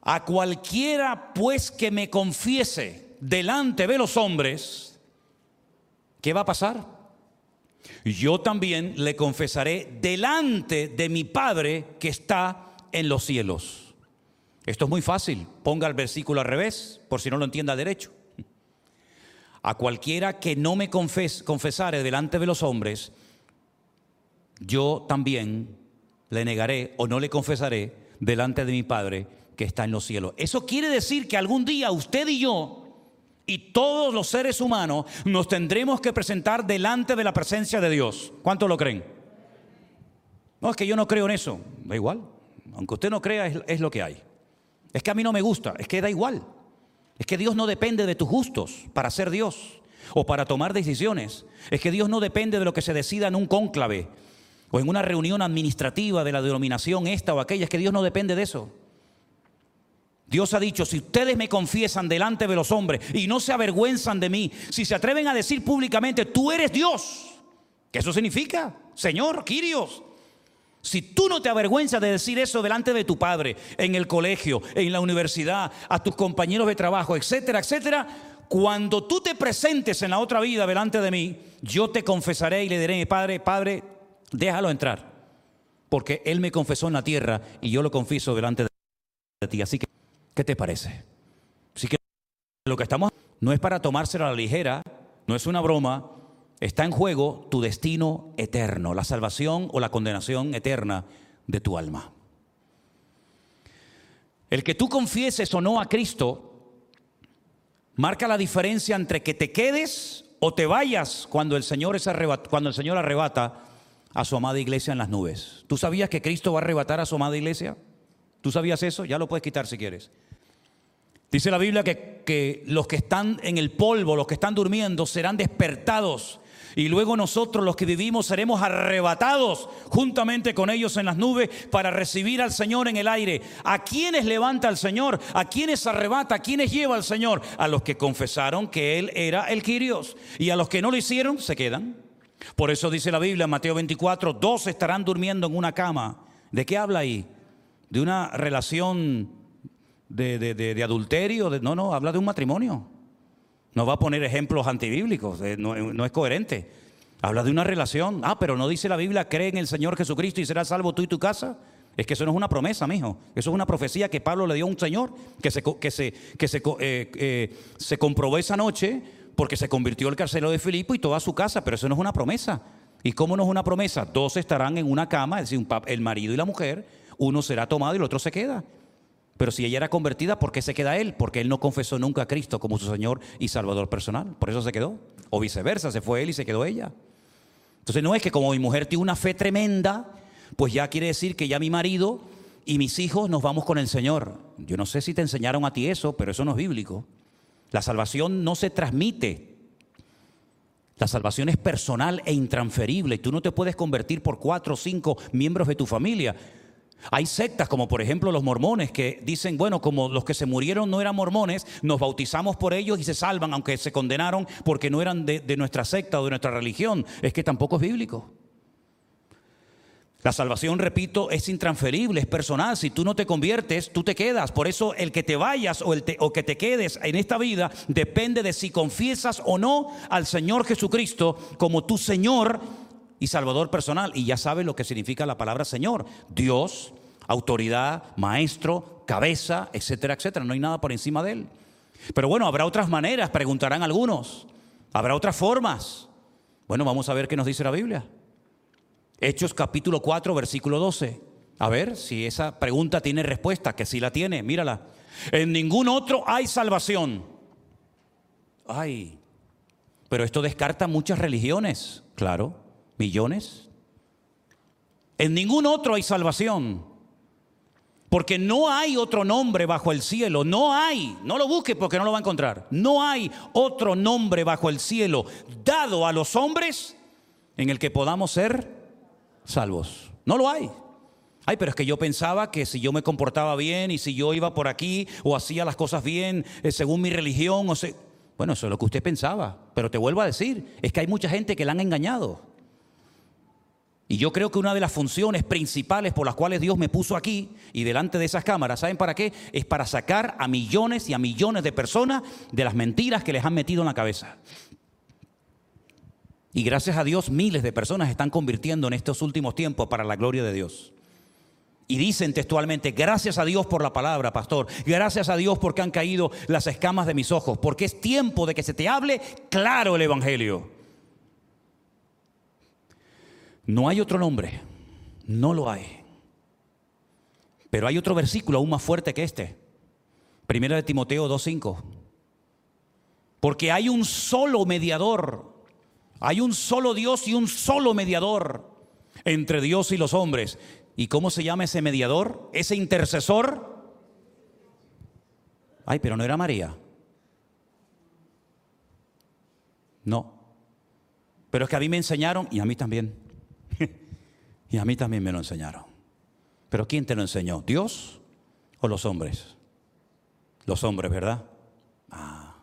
a cualquiera pues que me confiese delante de los hombres, ¿qué va a pasar? Yo también le confesaré delante de mi Padre que está en los cielos. Esto es muy fácil. Ponga el versículo al revés, por si no lo entienda derecho. A cualquiera que no me confes, confesare delante de los hombres, yo también le negaré o no le confesaré delante de mi Padre que está en los cielos. Eso quiere decir que algún día usted y yo y todos los seres humanos nos tendremos que presentar delante de la presencia de Dios. ¿Cuánto lo creen? No, es que yo no creo en eso. Da igual. Aunque usted no crea, es lo que hay. Es que a mí no me gusta, es que da igual. Es que Dios no depende de tus gustos para ser Dios o para tomar decisiones. Es que Dios no depende de lo que se decida en un cónclave o en una reunión administrativa de la denominación esta o aquella. Es que Dios no depende de eso. Dios ha dicho, si ustedes me confiesan delante de los hombres y no se avergüenzan de mí, si se atreven a decir públicamente, tú eres Dios, ¿qué eso significa? Señor, Quirios, si tú no te avergüenzas de decir eso delante de tu padre, en el colegio, en la universidad, a tus compañeros de trabajo, etcétera, etcétera, cuando tú te presentes en la otra vida delante de mí, yo te confesaré y le diré padre, padre, déjalo entrar, porque él me confesó en la tierra y yo lo confieso delante de ti. Así que, ¿qué te parece? Así que lo que estamos no es para tomárselo a la ligera, no es una broma, está en juego tu destino eterno, la salvación o la condenación eterna de tu alma. El que tú confieses o no a Cristo marca la diferencia entre que te quedes o te vayas cuando el Señor, es cuando el Señor arrebata a su amada iglesia en las nubes. ¿Tú sabías que Cristo va a arrebatar a su amada iglesia? ¿Tú sabías eso? Ya lo puedes quitar si quieres. Dice la Biblia que, que los que están en el polvo, los que están durmiendo, serán despertados. Y luego nosotros los que vivimos seremos arrebatados juntamente con ellos en las nubes para recibir al Señor en el aire. ¿A quiénes levanta el Señor? ¿A quiénes arrebata? ¿A quiénes lleva al Señor? A los que confesaron que Él era el Quirios. Y a los que no lo hicieron, se quedan. Por eso dice la Biblia en Mateo 24, dos estarán durmiendo en una cama. ¿De qué habla ahí? ¿De una relación de, de- de- de adulterio? no, no, habla de un matrimonio. No va a poner ejemplos antibíblicos, eh, no, no es coherente. Habla de una relación. Ah, pero no dice la Biblia, cree en el Señor Jesucristo y serás salvo tú y tu casa. Es que eso no es una promesa, mijo. Eso es una profecía que Pablo le dio a un señor que se, que se, que se, eh, eh, se comprobó esa noche porque se convirtió el carcelero de Filipo y toda su casa, pero eso no es una promesa. ¿Y cómo no es una promesa? Dos estarán en una cama, es decir, el marido y la mujer, uno será tomado y el otro se queda. Pero si ella era convertida, ¿por qué se queda él? Porque él no confesó nunca a Cristo como su Señor y Salvador personal. Por eso se quedó. O viceversa, se fue él y se quedó ella. Entonces no es que como mi mujer tiene una fe tremenda, pues ya quiere decir que ya mi marido y mis hijos nos vamos con el Señor. Yo no sé si te enseñaron a ti eso, pero eso no es bíblico. La salvación no se transmite. La salvación es personal e intransferible. Tú no te puedes convertir por cuatro o cinco miembros de tu familia. Hay sectas como por ejemplo los mormones que dicen, bueno, como los que se murieron no eran mormones, nos bautizamos por ellos y se salvan, aunque se condenaron porque no eran de, nuestra secta o de nuestra religión. Es que tampoco es bíblico. La salvación, repito, es intransferible, es personal. Si tú no te conviertes, tú te quedas. Por eso el que te vayas o, el o que te quedes en esta vida depende de si confiesas o no al Señor Jesucristo como tu Señor y Salvador personal. Y ya sabes lo que significa la palabra Señor. Dios, autoridad, maestro, cabeza, etcétera, etcétera. No hay nada por encima de Él. Pero bueno, habrá otras maneras, preguntarán algunos. Habrá otras formas. Bueno, vamos a ver qué nos dice la Biblia. Hechos capítulo 4, versículo 12. A ver si esa pregunta tiene respuesta, que sí la tiene, mírala. En ningún otro hay salvación. Ay, pero esto descarta muchas religiones, claro, millones. En ningún otro hay salvación. Porque no hay otro nombre bajo el cielo, no hay, no lo busque porque no lo va a encontrar. No hay otro nombre bajo el cielo dado a los hombres en el que podamos ser salvos. No lo hay. Ay, pero es que yo pensaba que si yo me comportaba bien y si yo iba por aquí o hacía las cosas bien eh, según mi religión, o se... bueno, eso es lo que usted pensaba. Pero te vuelvo a decir, es que hay mucha gente que la han engañado. Y yo creo que una de las funciones principales por las cuales Dios me puso aquí y delante de esas cámaras, ¿saben para qué? Es para sacar a millones y a millones de personas de las mentiras que les han metido en la cabeza. Y gracias a Dios miles de personas están convirtiendo en estos últimos tiempos para la gloria de Dios. Y dicen textualmente, gracias a Dios por la palabra, pastor. Gracias a Dios porque han caído las escamas de mis ojos. Porque es tiempo de que se te hable claro el Evangelio. No hay otro nombre. No lo hay. Pero hay otro versículo aún más fuerte que este. Primera de Timoteo 2.5. Porque hay un solo mediador. Hay un solo Dios y un solo mediador entre Dios y los hombres. ¿Y cómo se llama ese mediador? Ese intercesor. Ay, pero no era María. No. Pero es que a mí me enseñaron y a mí también. Y a mí también me lo enseñaron. Pero ¿quién te lo enseñó? ¿Dios o los hombres? Los hombres, ¿verdad? Ah.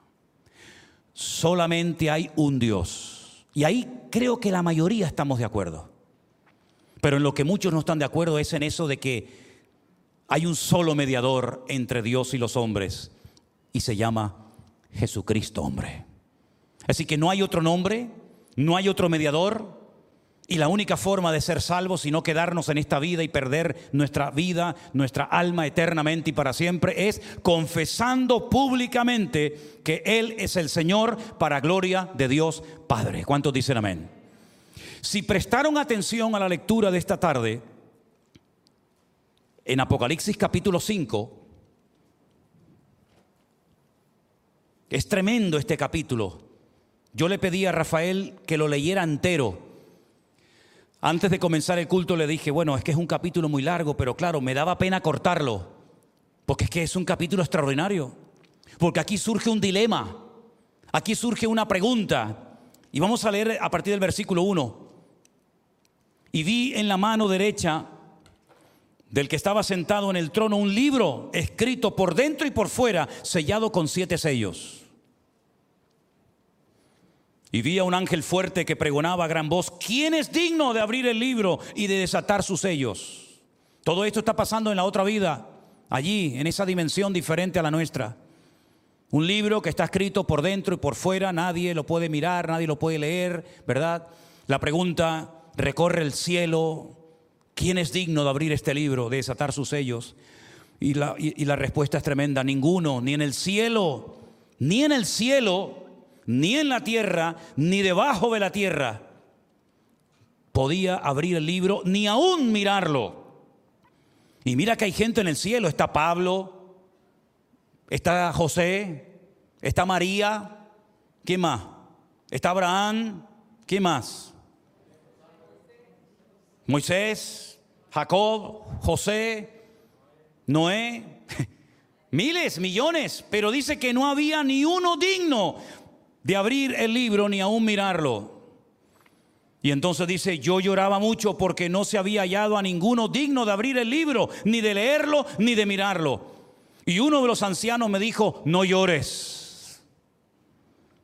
Solamente hay un Dios. Y ahí creo que la mayoría estamos de acuerdo. Pero en lo que muchos no están de acuerdo es en eso de que hay un solo mediador entre Dios y los hombres y se llama Jesucristo hombre. Así que no hay otro nombre, no hay otro mediador y la única forma de ser salvos y no quedarnos en esta vida y perder nuestra vida, nuestra alma eternamente y para siempre es confesando públicamente que Él es el Señor para gloria de Dios Padre. ¿Cuántos dicen amén? Si prestaron atención a la lectura de esta tarde, en Apocalipsis capítulo 5, es tremendo este capítulo. Yo le pedí a Rafael que lo leyera entero. Antes de comenzar el culto le dije, bueno, es que es un capítulo muy largo, pero claro, me daba pena cortarlo, porque es que es un capítulo extraordinario, porque aquí surge un dilema, aquí surge una pregunta, y vamos a leer a partir del versículo 1. Y vi en la mano derecha del que estaba sentado en el trono un libro escrito por dentro y por fuera, sellado con siete sellos. Y vi a un ángel fuerte que pregonaba a gran voz, ¿quién es digno de abrir el libro y de desatar sus sellos? Todo esto está pasando en la otra vida, allí, en esa dimensión diferente a la nuestra. Un libro que está escrito por dentro y por fuera, nadie lo puede mirar, nadie lo puede leer, ¿verdad? La pregunta recorre el cielo, ¿Quién es digno de abrir este libro, de desatar sus sellos? Y la, y- y la respuesta es tremenda, ninguno, ni en el cielo, ni en el cielo, ni en la tierra, ni debajo de la tierra. Podía abrir el libro, ni aún mirarlo. Y mira que hay gente en el cielo, está Pablo, está José, está María, ¿quién más? Está Abraham, ¿quién más? Moisés, Jacob, José, Noé, miles, millones, pero dice que no había ni uno digno de abrir el libro ni aún mirarlo. Y entonces dice, yo lloraba mucho porque no se había hallado a ninguno digno de abrir el libro, ni de leerlo, ni de mirarlo. Y uno de los ancianos me dijo, no llores,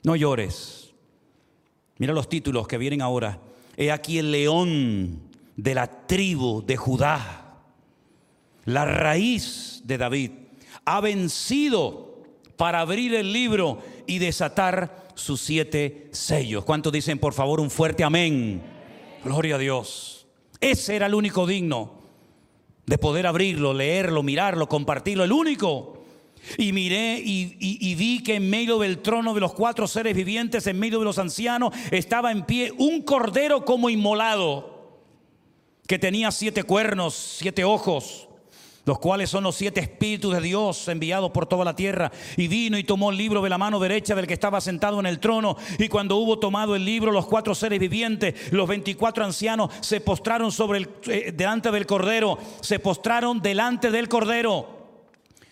no llores. Mira los títulos que vienen ahora. He aquí el león de la tribu de Judá, la raíz de David, ha vencido para abrir el libro y desatar sus siete sellos. ¿Cuántos dicen por favor un fuerte amén? Gloria a Dios. Ese era el único digno de poder abrirlo, leerlo, mirarlo, compartirlo, el único. Y miré y, y- vi que en medio del trono de los cuatro seres vivientes, en medio de los ancianos, estaba en pie un cordero como inmolado, que tenía siete cuernos, siete ojos, los cuales son los siete espíritus de Dios enviados por toda la tierra. Y vino y tomó el libro de la mano derecha del que estaba sentado en el trono. Y cuando hubo tomado el libro, los cuatro seres vivientes, los veinticuatro ancianos, se postraron sobre el, eh, delante del cordero, se postraron delante del cordero.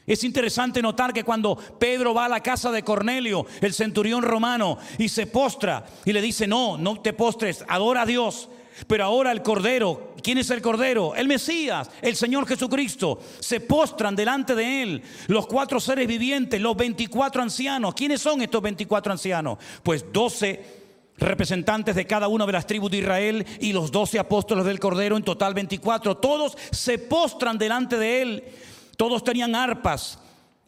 Es interesante notar que cuando Pedro va a la casa de Cornelio, el centurión romano, y se postra y le dice, no, no te postres, adora a Dios. Pero ahora el Cordero, ¿quién es el Cordero? El Mesías, el Señor Jesucristo. Se postran delante de Él los cuatro seres vivientes, los 24 ancianos. ¿Quiénes son estos 24 ancianos? Pues 12 representantes de cada una de las tribus de Israel y los 12 apóstoles del Cordero, en total 24. Todos se postran delante de Él. Todos tenían arpas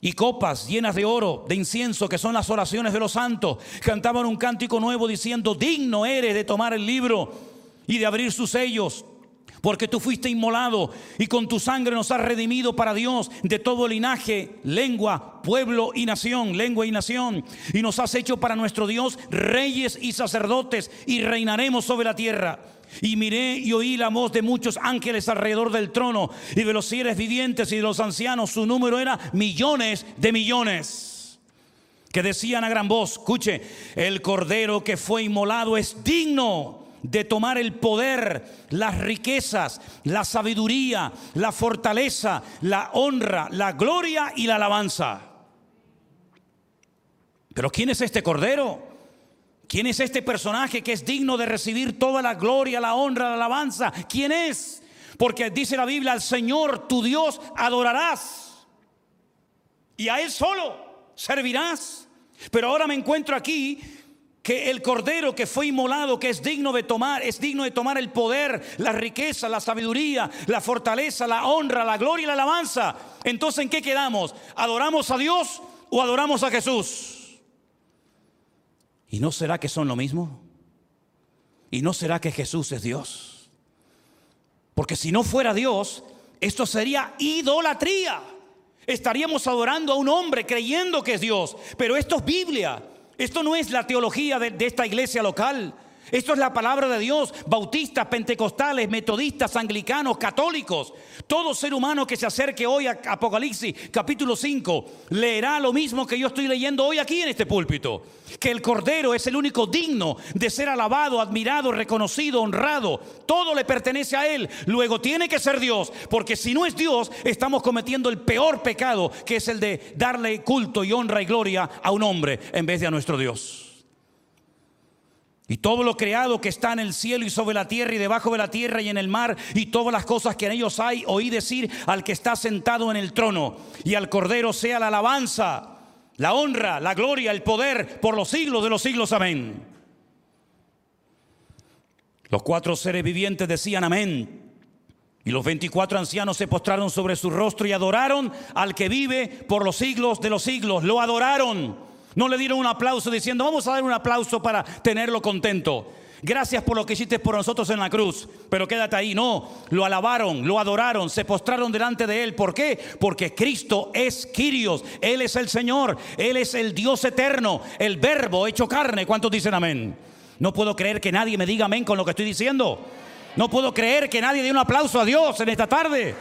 y copas llenas de oro, de incienso, que son las oraciones de los santos. Cantaban un cántico nuevo diciendo, digno eres de tomar el libro y de abrir sus sellos. Porque tú fuiste inmolado y con tu sangre nos has redimido para Dios de todo linaje, lengua, pueblo y nación, lengua y nación. Y nos has hecho para nuestro Dios reyes y sacerdotes y reinaremos sobre la tierra. Y miré y oí la voz de muchos ángeles alrededor del trono y de los seres vivientes y de los ancianos. Su número era millones de millones. Que decían a gran voz, escuche, el cordero que fue inmolado es digno de tomar el poder, las riquezas, la sabiduría, la fortaleza, la honra, la gloria y la alabanza. Pero ¿quién es este cordero? ¿Quién es este personaje que es digno de recibir toda la gloria, la honra, la alabanza? ¿Quién es? Porque dice la Biblia, al Señor tu Dios adorarás y a Él solo servirás. Pero ahora me encuentro aquí que el cordero que fue inmolado, que es digno de tomar, es digno de tomar el poder, la riqueza, la sabiduría, la fortaleza, la honra, la gloria y la alabanza. Entonces, ¿en qué quedamos? ¿Adoramos a Dios o adoramos a Jesús? ¿Y no será que son lo mismo? ¿Y no será que Jesús es Dios? Porque si no fuera Dios, esto sería idolatría. Estaríamos adorando a un hombre creyendo que es Dios. Pero esto es Biblia. Esto no es la teología de, esta iglesia local. Esto es la palabra de Dios. Bautistas, pentecostales, metodistas, anglicanos, católicos. Todo ser humano que se acerque hoy a Apocalipsis capítulo 5 leerá lo mismo que yo estoy leyendo hoy aquí en este púlpito. Que el Cordero es el único digno de ser alabado, admirado, reconocido, honrado. Todo le pertenece a Él. Luego tiene que ser Dios. Porque si no es Dios, estamos cometiendo el peor pecado, que es el de darle culto y honra y gloria a un hombre en vez de a nuestro Dios. Y todo lo creado que está en el cielo y sobre la tierra y debajo de la tierra y en el mar y todas las cosas que en ellos hay, oí decir al que está sentado en el trono y al Cordero sea la alabanza, la honra, la gloria, el poder por los siglos de los siglos. Amén. Los cuatro seres vivientes decían amén. Y los 24 ancianos se postraron sobre su rostro y adoraron al que vive por los siglos de los siglos. Lo adoraron. No le dieron un aplauso diciendo, vamos a dar un aplauso para tenerlo contento. Gracias por lo que hiciste por nosotros en la cruz. Pero quédate ahí. No, lo alabaron, lo adoraron, se postraron delante de Él. ¿Por qué? Porque Cristo es Quirios. Él es el Señor. Él es el Dios eterno. El verbo hecho carne. ¿Cuántos dicen amén? No puedo creer que nadie me diga amén con lo que estoy diciendo. No puedo creer que nadie dé un aplauso a Dios en esta tarde.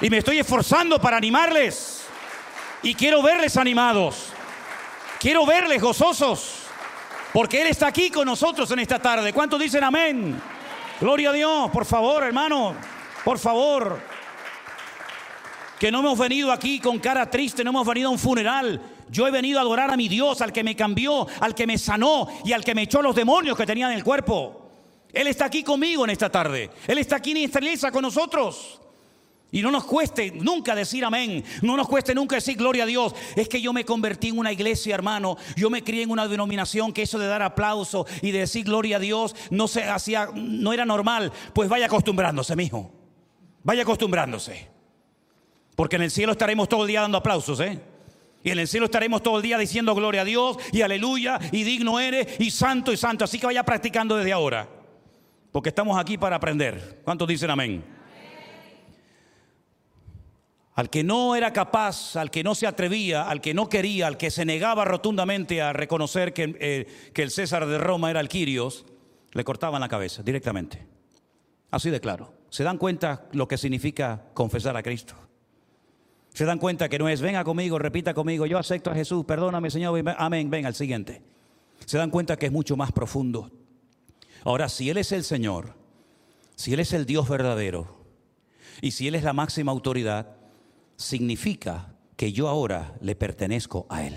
Y me estoy esforzando para animarles. Y quiero verles animados. Quiero verles gozosos. Porque Él está aquí con nosotros en esta tarde. ¿Cuántos dicen amén? Gloria a Dios, por favor, hermano. Por favor. Que no hemos venido aquí con cara triste, no hemos venido a un funeral. Yo he venido a adorar a mi Dios, al que me cambió, al que me sanó y al que me echó los demonios que tenía en el cuerpo. Él está aquí conmigo en esta tarde. Él está aquí en esta iglesia con nosotros. Y no nos cueste nunca decir amén, no nos cueste nunca decir gloria a Dios. Es que yo me convertí en una iglesia, hermano. Yo me crié en una denominación que eso de dar aplauso y de decir gloria a Dios no se hacía, no era normal. Pues vaya acostumbrándose, mijo. Vaya acostumbrándose. Porque en el cielo estaremos todo el día dando aplausos, ¿eh? Y en el cielo estaremos todo el día diciendo gloria a Dios y aleluya y digno eres y santo y santo. Así que vaya practicando desde ahora. Porque estamos aquí para aprender. ¿Cuántos dicen amén? Al que no era capaz, al que no se atrevía, al que no quería, al que se negaba rotundamente a reconocer que, eh, el César de Roma era el Quirios, le cortaban la cabeza directamente. Así de claro. ¿Se dan cuenta lo que significa confesar a Cristo? ¿Se dan cuenta que no es, venga conmigo, repita conmigo, yo acepto a Jesús, perdóname Señor, amén, venga al siguiente? Se dan cuenta que es mucho más profundo. Ahora, si Él es el Señor, si Él es el Dios verdadero, y si Él es la máxima autoridad, significa que yo ahora le pertenezco a Él.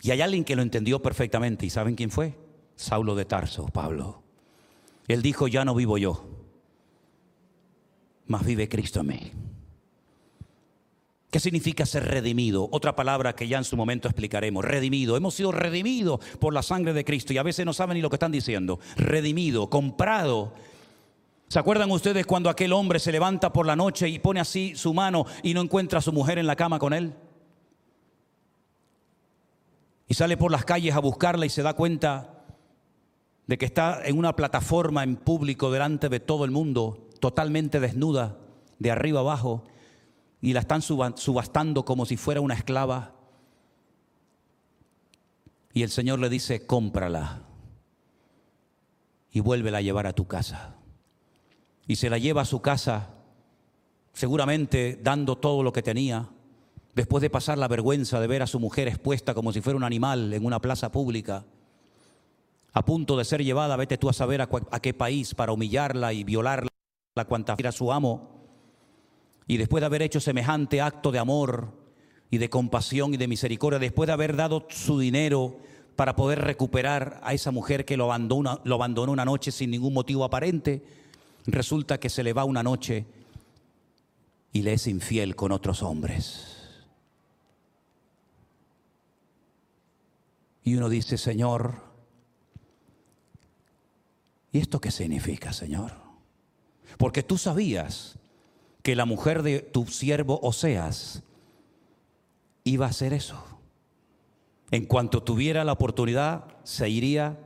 Y hay alguien que lo entendió perfectamente. ¿Y saben quién fue? Saulo de Tarso, Pablo. Él dijo, ya no vivo yo, mas vive Cristo en mí. ¿Qué significa ser redimido? Otra palabra que ya en su momento explicaremos. Redimido. Hemos sido redimidos por la sangre de Cristo y a veces no saben ni lo que están diciendo. Redimido, comprado. ¿Se acuerdan ustedes cuando aquel hombre se levanta por la noche y pone así su mano y no encuentra a su mujer en la cama con él? Y sale por las calles a buscarla y se da cuenta de que está en una plataforma en público delante de todo el mundo, totalmente desnuda, de arriba abajo, y la están suba- subastando como si fuera una esclava. Y el Señor le dice, cómprala y vuélvela a llevar a tu casa. Y se la lleva a su casa, seguramente dando todo lo que tenía, después de pasar la vergüenza de ver a su mujer expuesta como si fuera un animal en una plaza pública, a punto de ser llevada, vete tú a saber a, qué país, para humillarla y violarla cuanta era su amo. Y después de haber hecho semejante acto de amor y de compasión y de misericordia, después de haber dado su dinero para poder recuperar a esa mujer que lo abandonó una noche sin ningún motivo aparente, resulta que se le va una noche y le es infiel con otros hombres. Y uno dice, Señor, ¿y esto qué significa, Señor? Porque tú sabías que la mujer de tu siervo Oseas iba a hacer eso. En cuanto tuviera la oportunidad, se iría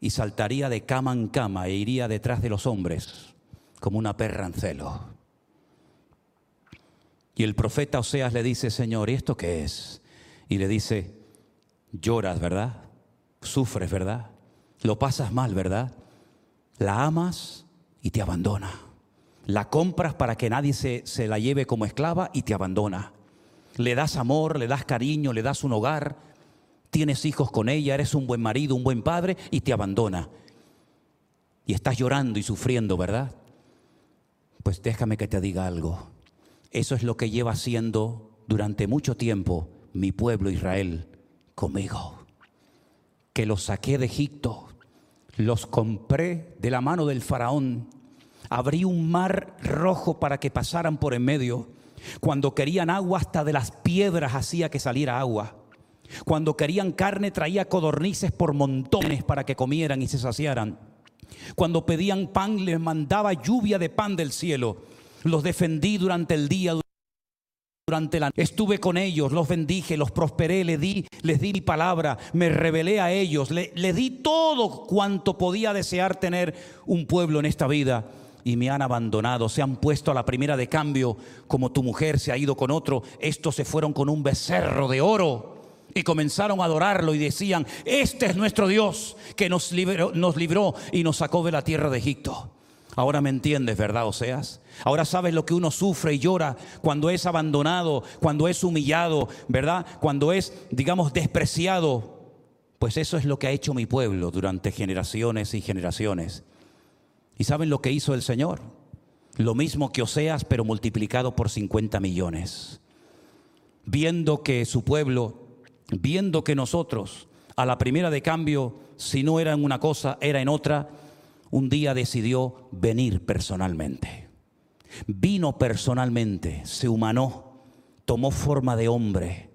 y saltaría de cama en cama e iría detrás de los hombres como una perra en celo. Y el profeta Oseas le dice, Señor, ¿y esto qué es? Y le dice, lloras, ¿verdad? Sufres, ¿verdad? Lo pasas mal, ¿verdad? La amas y te abandona. La compras para que nadie se, se la lleve como esclava y te abandona. Le das amor, le das cariño, le das un hogar, tienes hijos con ella, eres un buen marido, un buen padre y te abandona. Y estás llorando y sufriendo, ¿verdad? Pues déjame que te diga algo. Eso es lo que lleva haciendo durante mucho tiempo mi pueblo Israel conmigo. Que los saqué de Egipto, los compré de la mano del faraón, abrí un mar rojo para que pasaran por en medio. Cuando querían agua, hasta de las piedras hacía que saliera agua. Cuando querían carne, traía codornices por montones para que comieran y se saciaran. Cuando pedían pan, les mandaba lluvia de pan del cielo. Los defendí durante el día. durante la estuve con ellos, los bendije, los prosperé, les di, les di mi palabra, me revelé a ellos, le, le di todo cuanto podía desear tener un pueblo en esta vida y me han abandonado, se han puesto a la primera de cambio, como tu mujer se ha ido con otro, estos se fueron con un becerro de oro y comenzaron a adorarlo y decían, este es nuestro Dios que nos libró, nos libró y nos sacó de la tierra de Egipto. Ahora me entiendes, ¿verdad, Oseas? Ahora sabes lo que uno sufre y llora cuando es abandonado, cuando es humillado, ¿verdad? Cuando es, digamos, despreciado. Pues eso es lo que ha hecho mi pueblo durante generaciones y generaciones. ¿Y saben lo que hizo el Señor? Lo mismo que Oseas, pero multiplicado por 50 millones. Viendo que su pueblo, viendo que nosotros, a la primera de cambio, si no era en una cosa, era en otra, un día decidió venir personalmente. Vino personalmente, se humanó, tomó forma de hombre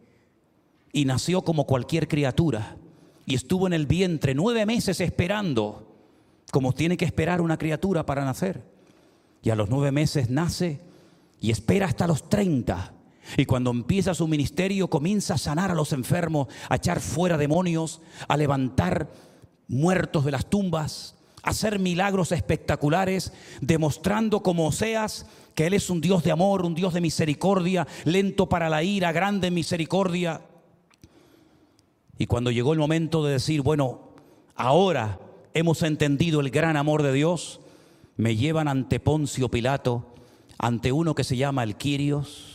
y nació como cualquier criatura y estuvo en el vientre nueve meses esperando, como tiene que esperar una criatura para nacer. Y a los nueve meses nace y espera hasta los treinta. Y cuando empieza su ministerio comienza a sanar a los enfermos, a echar fuera demonios, a levantar muertos de las tumbas, hacer milagros espectaculares, demostrando como Oseas que Él es un Dios de amor, un Dios de misericordia, lento para la ira, grande en misericordia. Y cuando llegó el momento de decir, bueno, ahora hemos entendido el gran amor de Dios, me llevan ante Poncio Pilato, ante uno que se llama el Quirios,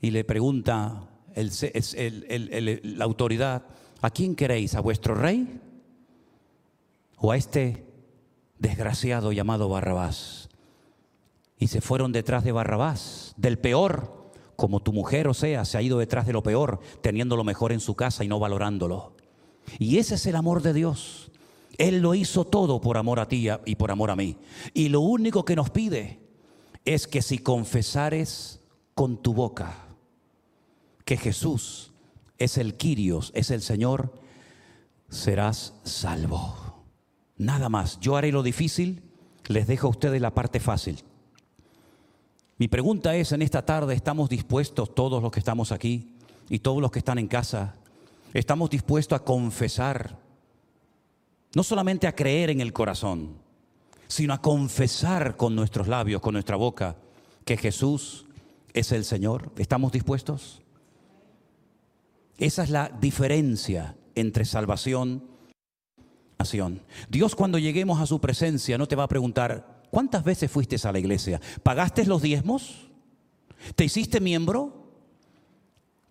y le pregunta la autoridad, ¿a quién queréis? ¿A vuestro rey? o a este desgraciado llamado Barrabás. Y se fueron detrás de Barrabás, del peor, como tu mujer, o sea, se ha ido detrás de lo peor, teniendo lo mejor en su casa y no valorándolo. Y ese es el amor de Dios. Él lo hizo todo por amor a ti y por amor a mí. Y lo único que nos pide es que si confesares con tu boca que Jesús es el Quirios, es el Señor, serás salvo. Nada más. Yo haré lo difícil, les dejo a ustedes la parte fácil. Mi pregunta es, en esta tarde, ¿estamos dispuestos todos los que estamos aquí y todos los que están en casa? ¿Estamos dispuestos a confesar? No solamente a creer en el corazón, sino a confesar con nuestros labios, con nuestra boca, que Jesús es el Señor. ¿Estamos dispuestos? Esa es la diferencia entre salvación y nación. Dios cuando lleguemos a su presencia no te va a preguntar, ¿cuántas veces fuiste a la iglesia? ¿Pagaste los diezmos? ¿Te hiciste miembro?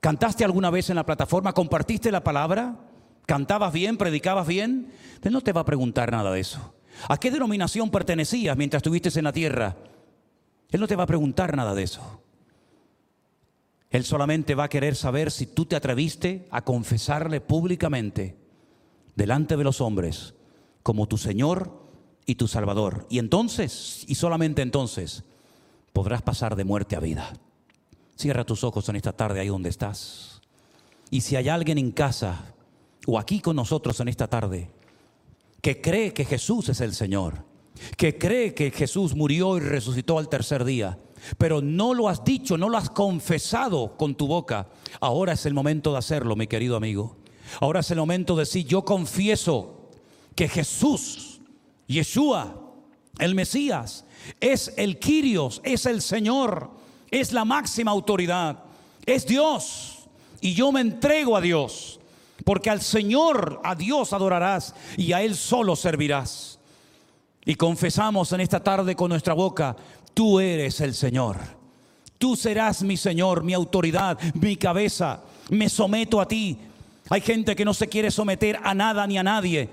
¿Cantaste alguna vez en la plataforma? ¿Compartiste la palabra? ¿Cantabas bien? ¿Predicabas bien? Él no te va a preguntar nada de eso. ¿A qué denominación pertenecías mientras estuviste en la tierra? Él no te va a preguntar nada de eso. Él solamente va a querer saber si tú te atreviste a confesarle públicamente delante de los hombres como tu Señor y tu Salvador. Y entonces, y solamente entonces, podrás pasar de muerte a vida. Cierra tus ojos en esta tarde ahí donde estás. Y si hay alguien en casa o aquí con nosotros en esta tarde que cree que Jesús es el Señor, que cree que Jesús murió y resucitó al tercer día, pero no lo has dicho, no lo has confesado con tu boca, ahora es el momento de hacerlo, mi querido amigo. Ahora es el momento de decir, yo confieso que Jesús, Yeshua, el Mesías, es el Quirios, es el Señor, es la máxima autoridad, es Dios. Y yo me entrego a Dios, porque al Señor, a Dios adorarás y a Él solo servirás. Y confesamos en esta tarde con nuestra boca, tú eres el Señor. Tú serás mi Señor, mi autoridad, mi cabeza. Me someto a ti. Hay gente que no se quiere someter a nada ni a nadie.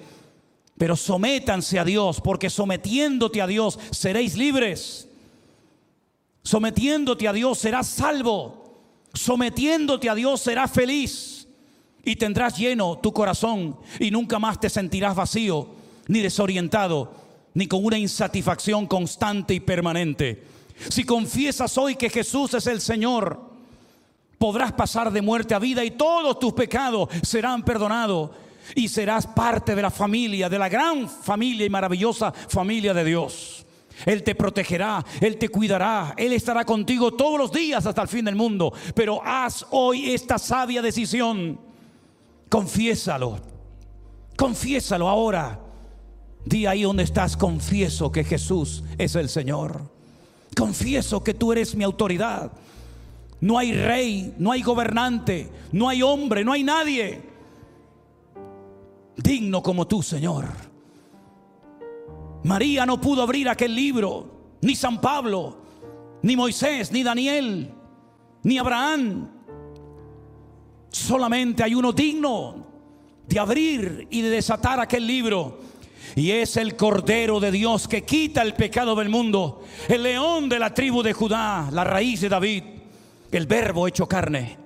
Pero sométanse a Dios, porque sometiéndote a Dios seréis libres. Sometiéndote a Dios serás salvo. Sometiéndote a Dios serás feliz. Y tendrás lleno tu corazón y nunca más te sentirás vacío, ni desorientado, ni con una insatisfacción constante y permanente. Si confiesas hoy que Jesús es el Señor, podrás pasar de muerte a vida y todos tus pecados serán perdonados y serás parte de la familia, de la gran familia y maravillosa familia de Dios. Él te protegerá, Él te cuidará, Él estará contigo todos los días hasta el fin del mundo. Pero haz hoy esta sabia decisión. Confiésalo, confiésalo ahora. Di ahí donde estás, confieso que Jesús es el Señor. Confieso que tú eres mi autoridad. No hay rey, no hay gobernante, no hay hombre, no hay nadie digno como tú, Señor. María no pudo abrir aquel libro, ni San Pablo, ni Moisés, ni Daniel, ni Abraham. Solamente hay uno digno de abrir y de desatar aquel libro. Y es el Cordero de Dios que quita el pecado del mundo. El león de la tribu de Judá, la raíz de David, el verbo hecho carne.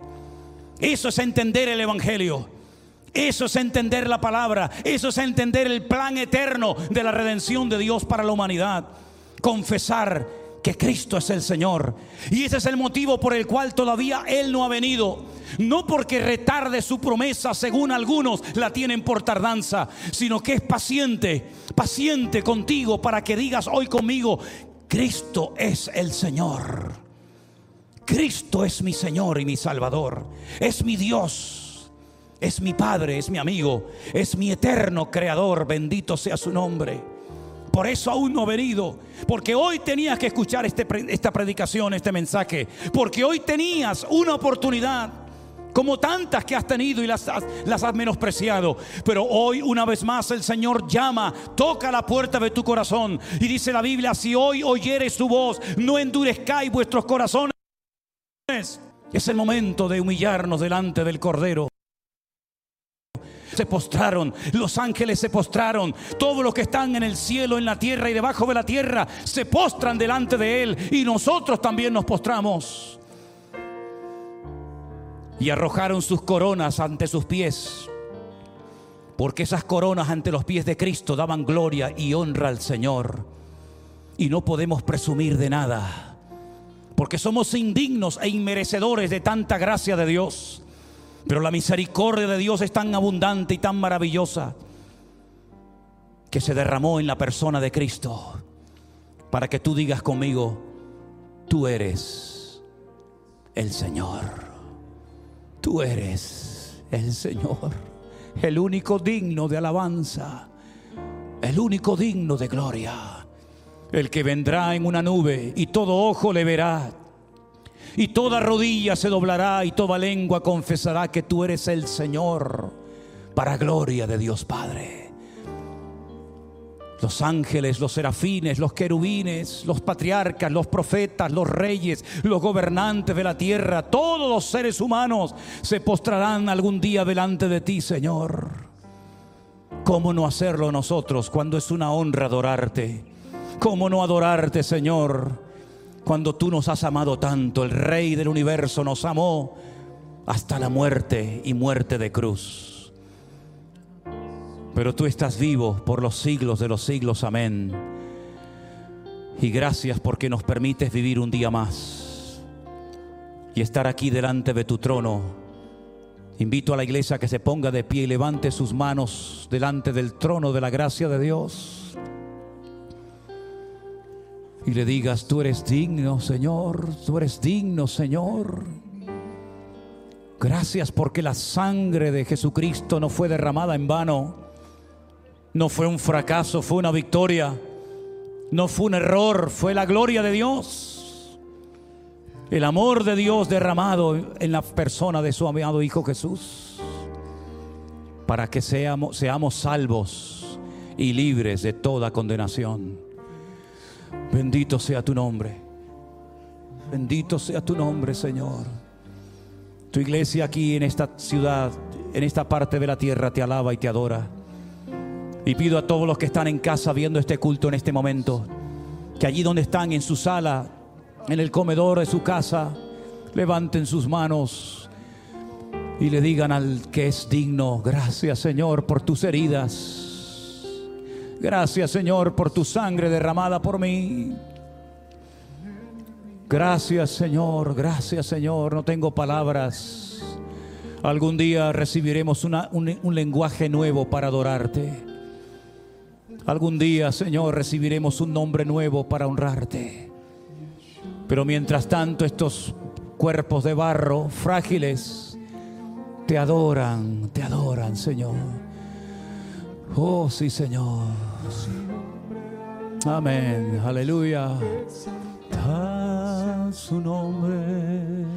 Eso es entender el Evangelio. Eso es entender la palabra. Eso es entender el plan eterno de la redención de Dios para la humanidad. Confesar que Cristo es el Señor. Y ese es el motivo por el cual todavía Él no ha venido. No porque retarde su promesa, según algunos la tienen por tardanza, sino que es paciente, paciente contigo para que digas hoy conmigo, Cristo es el Señor. Cristo es mi Señor y mi Salvador. Es mi Dios. Es mi Padre, es mi amigo, es mi eterno Creador. Bendito sea su nombre. Por eso aún no he venido. Porque hoy tenías que escuchar este esta predicación, este mensaje. Porque hoy tenías una oportunidad. Como tantas que has tenido y las las has menospreciado. Pero hoy una vez más el Señor llama, toca la puerta de tu corazón. Y dice la Biblia, si hoy oyeres su voz, no endurezcáis vuestros corazones. Es el momento de humillarnos delante del Cordero se postraron, los ángeles se postraron, todos los que están en el cielo, en la tierra y debajo de la tierra se postran delante de Él y nosotros también nos postramos. Y arrojaron sus coronas ante sus pies, porque esas coronas ante los pies de Cristo daban gloria y honra al Señor. Y no podemos presumir de nada, porque somos indignos e inmerecedores de tanta gracia de Dios. Pero la misericordia de Dios es tan abundante y tan maravillosa que se derramó en la persona de Cristo para que tú digas conmigo, tú eres el Señor. Tú eres el Señor, el único digno de alabanza, el único digno de gloria, el que vendrá en una nube y todo ojo le verá y toda rodilla se doblará y toda lengua confesará que tú eres el Señor, para gloria de Dios Padre. Los ángeles, los serafines, los querubines, los patriarcas, los profetas, los reyes, los gobernantes de la tierra, todos los seres humanos se postrarán algún día delante de ti, Señor. ¿Cómo no hacerlo nosotros cuando es una honra adorarte? ¿Cómo no adorarte, Señor? Cuando tú nos has amado tanto, el Rey del universo nos amó hasta la muerte y muerte de cruz. Pero tú estás vivo por los siglos de los siglos, amén. Y gracias porque nos permites vivir un día más y estar aquí delante de tu trono. Invito a la iglesia a que se ponga de pie y levante sus manos delante del trono de la gracia de Dios y le digas, tú eres digno, Señor, tú eres digno, Señor. Gracias porque la sangre de Jesucristo no fue derramada en vano, no fue un fracaso, fue una victoria, no fue un error, fue la gloria de Dios. El amor de Dios derramado en la persona de su amado Hijo Jesús, para que seamos, salvos y libres de toda condenación. Bendito sea tu nombre. Bendito sea tu nombre, Señor. Tu iglesia aquí en esta ciudad, en esta parte de la tierra, te alaba y te adora. Y pido a todos los que están en casa viendo este culto en este momento, que allí donde están, en su sala, en el comedor de su casa, levanten sus manos y le digan al que es digno, gracias Señor por tus heridas. Gracias Señor por tu sangre derramada por mí. Gracias Señor, gracias Señor. No tengo palabras. Algún día recibiremos un, un lenguaje nuevo para adorarte. Algún día, Señor, recibiremos un nombre nuevo para honrarte. Pero mientras tanto, estos cuerpos de barro frágiles te adoran, te adoran, Señor. Oh, sí, Señor. Amén, aleluya. A su nombre.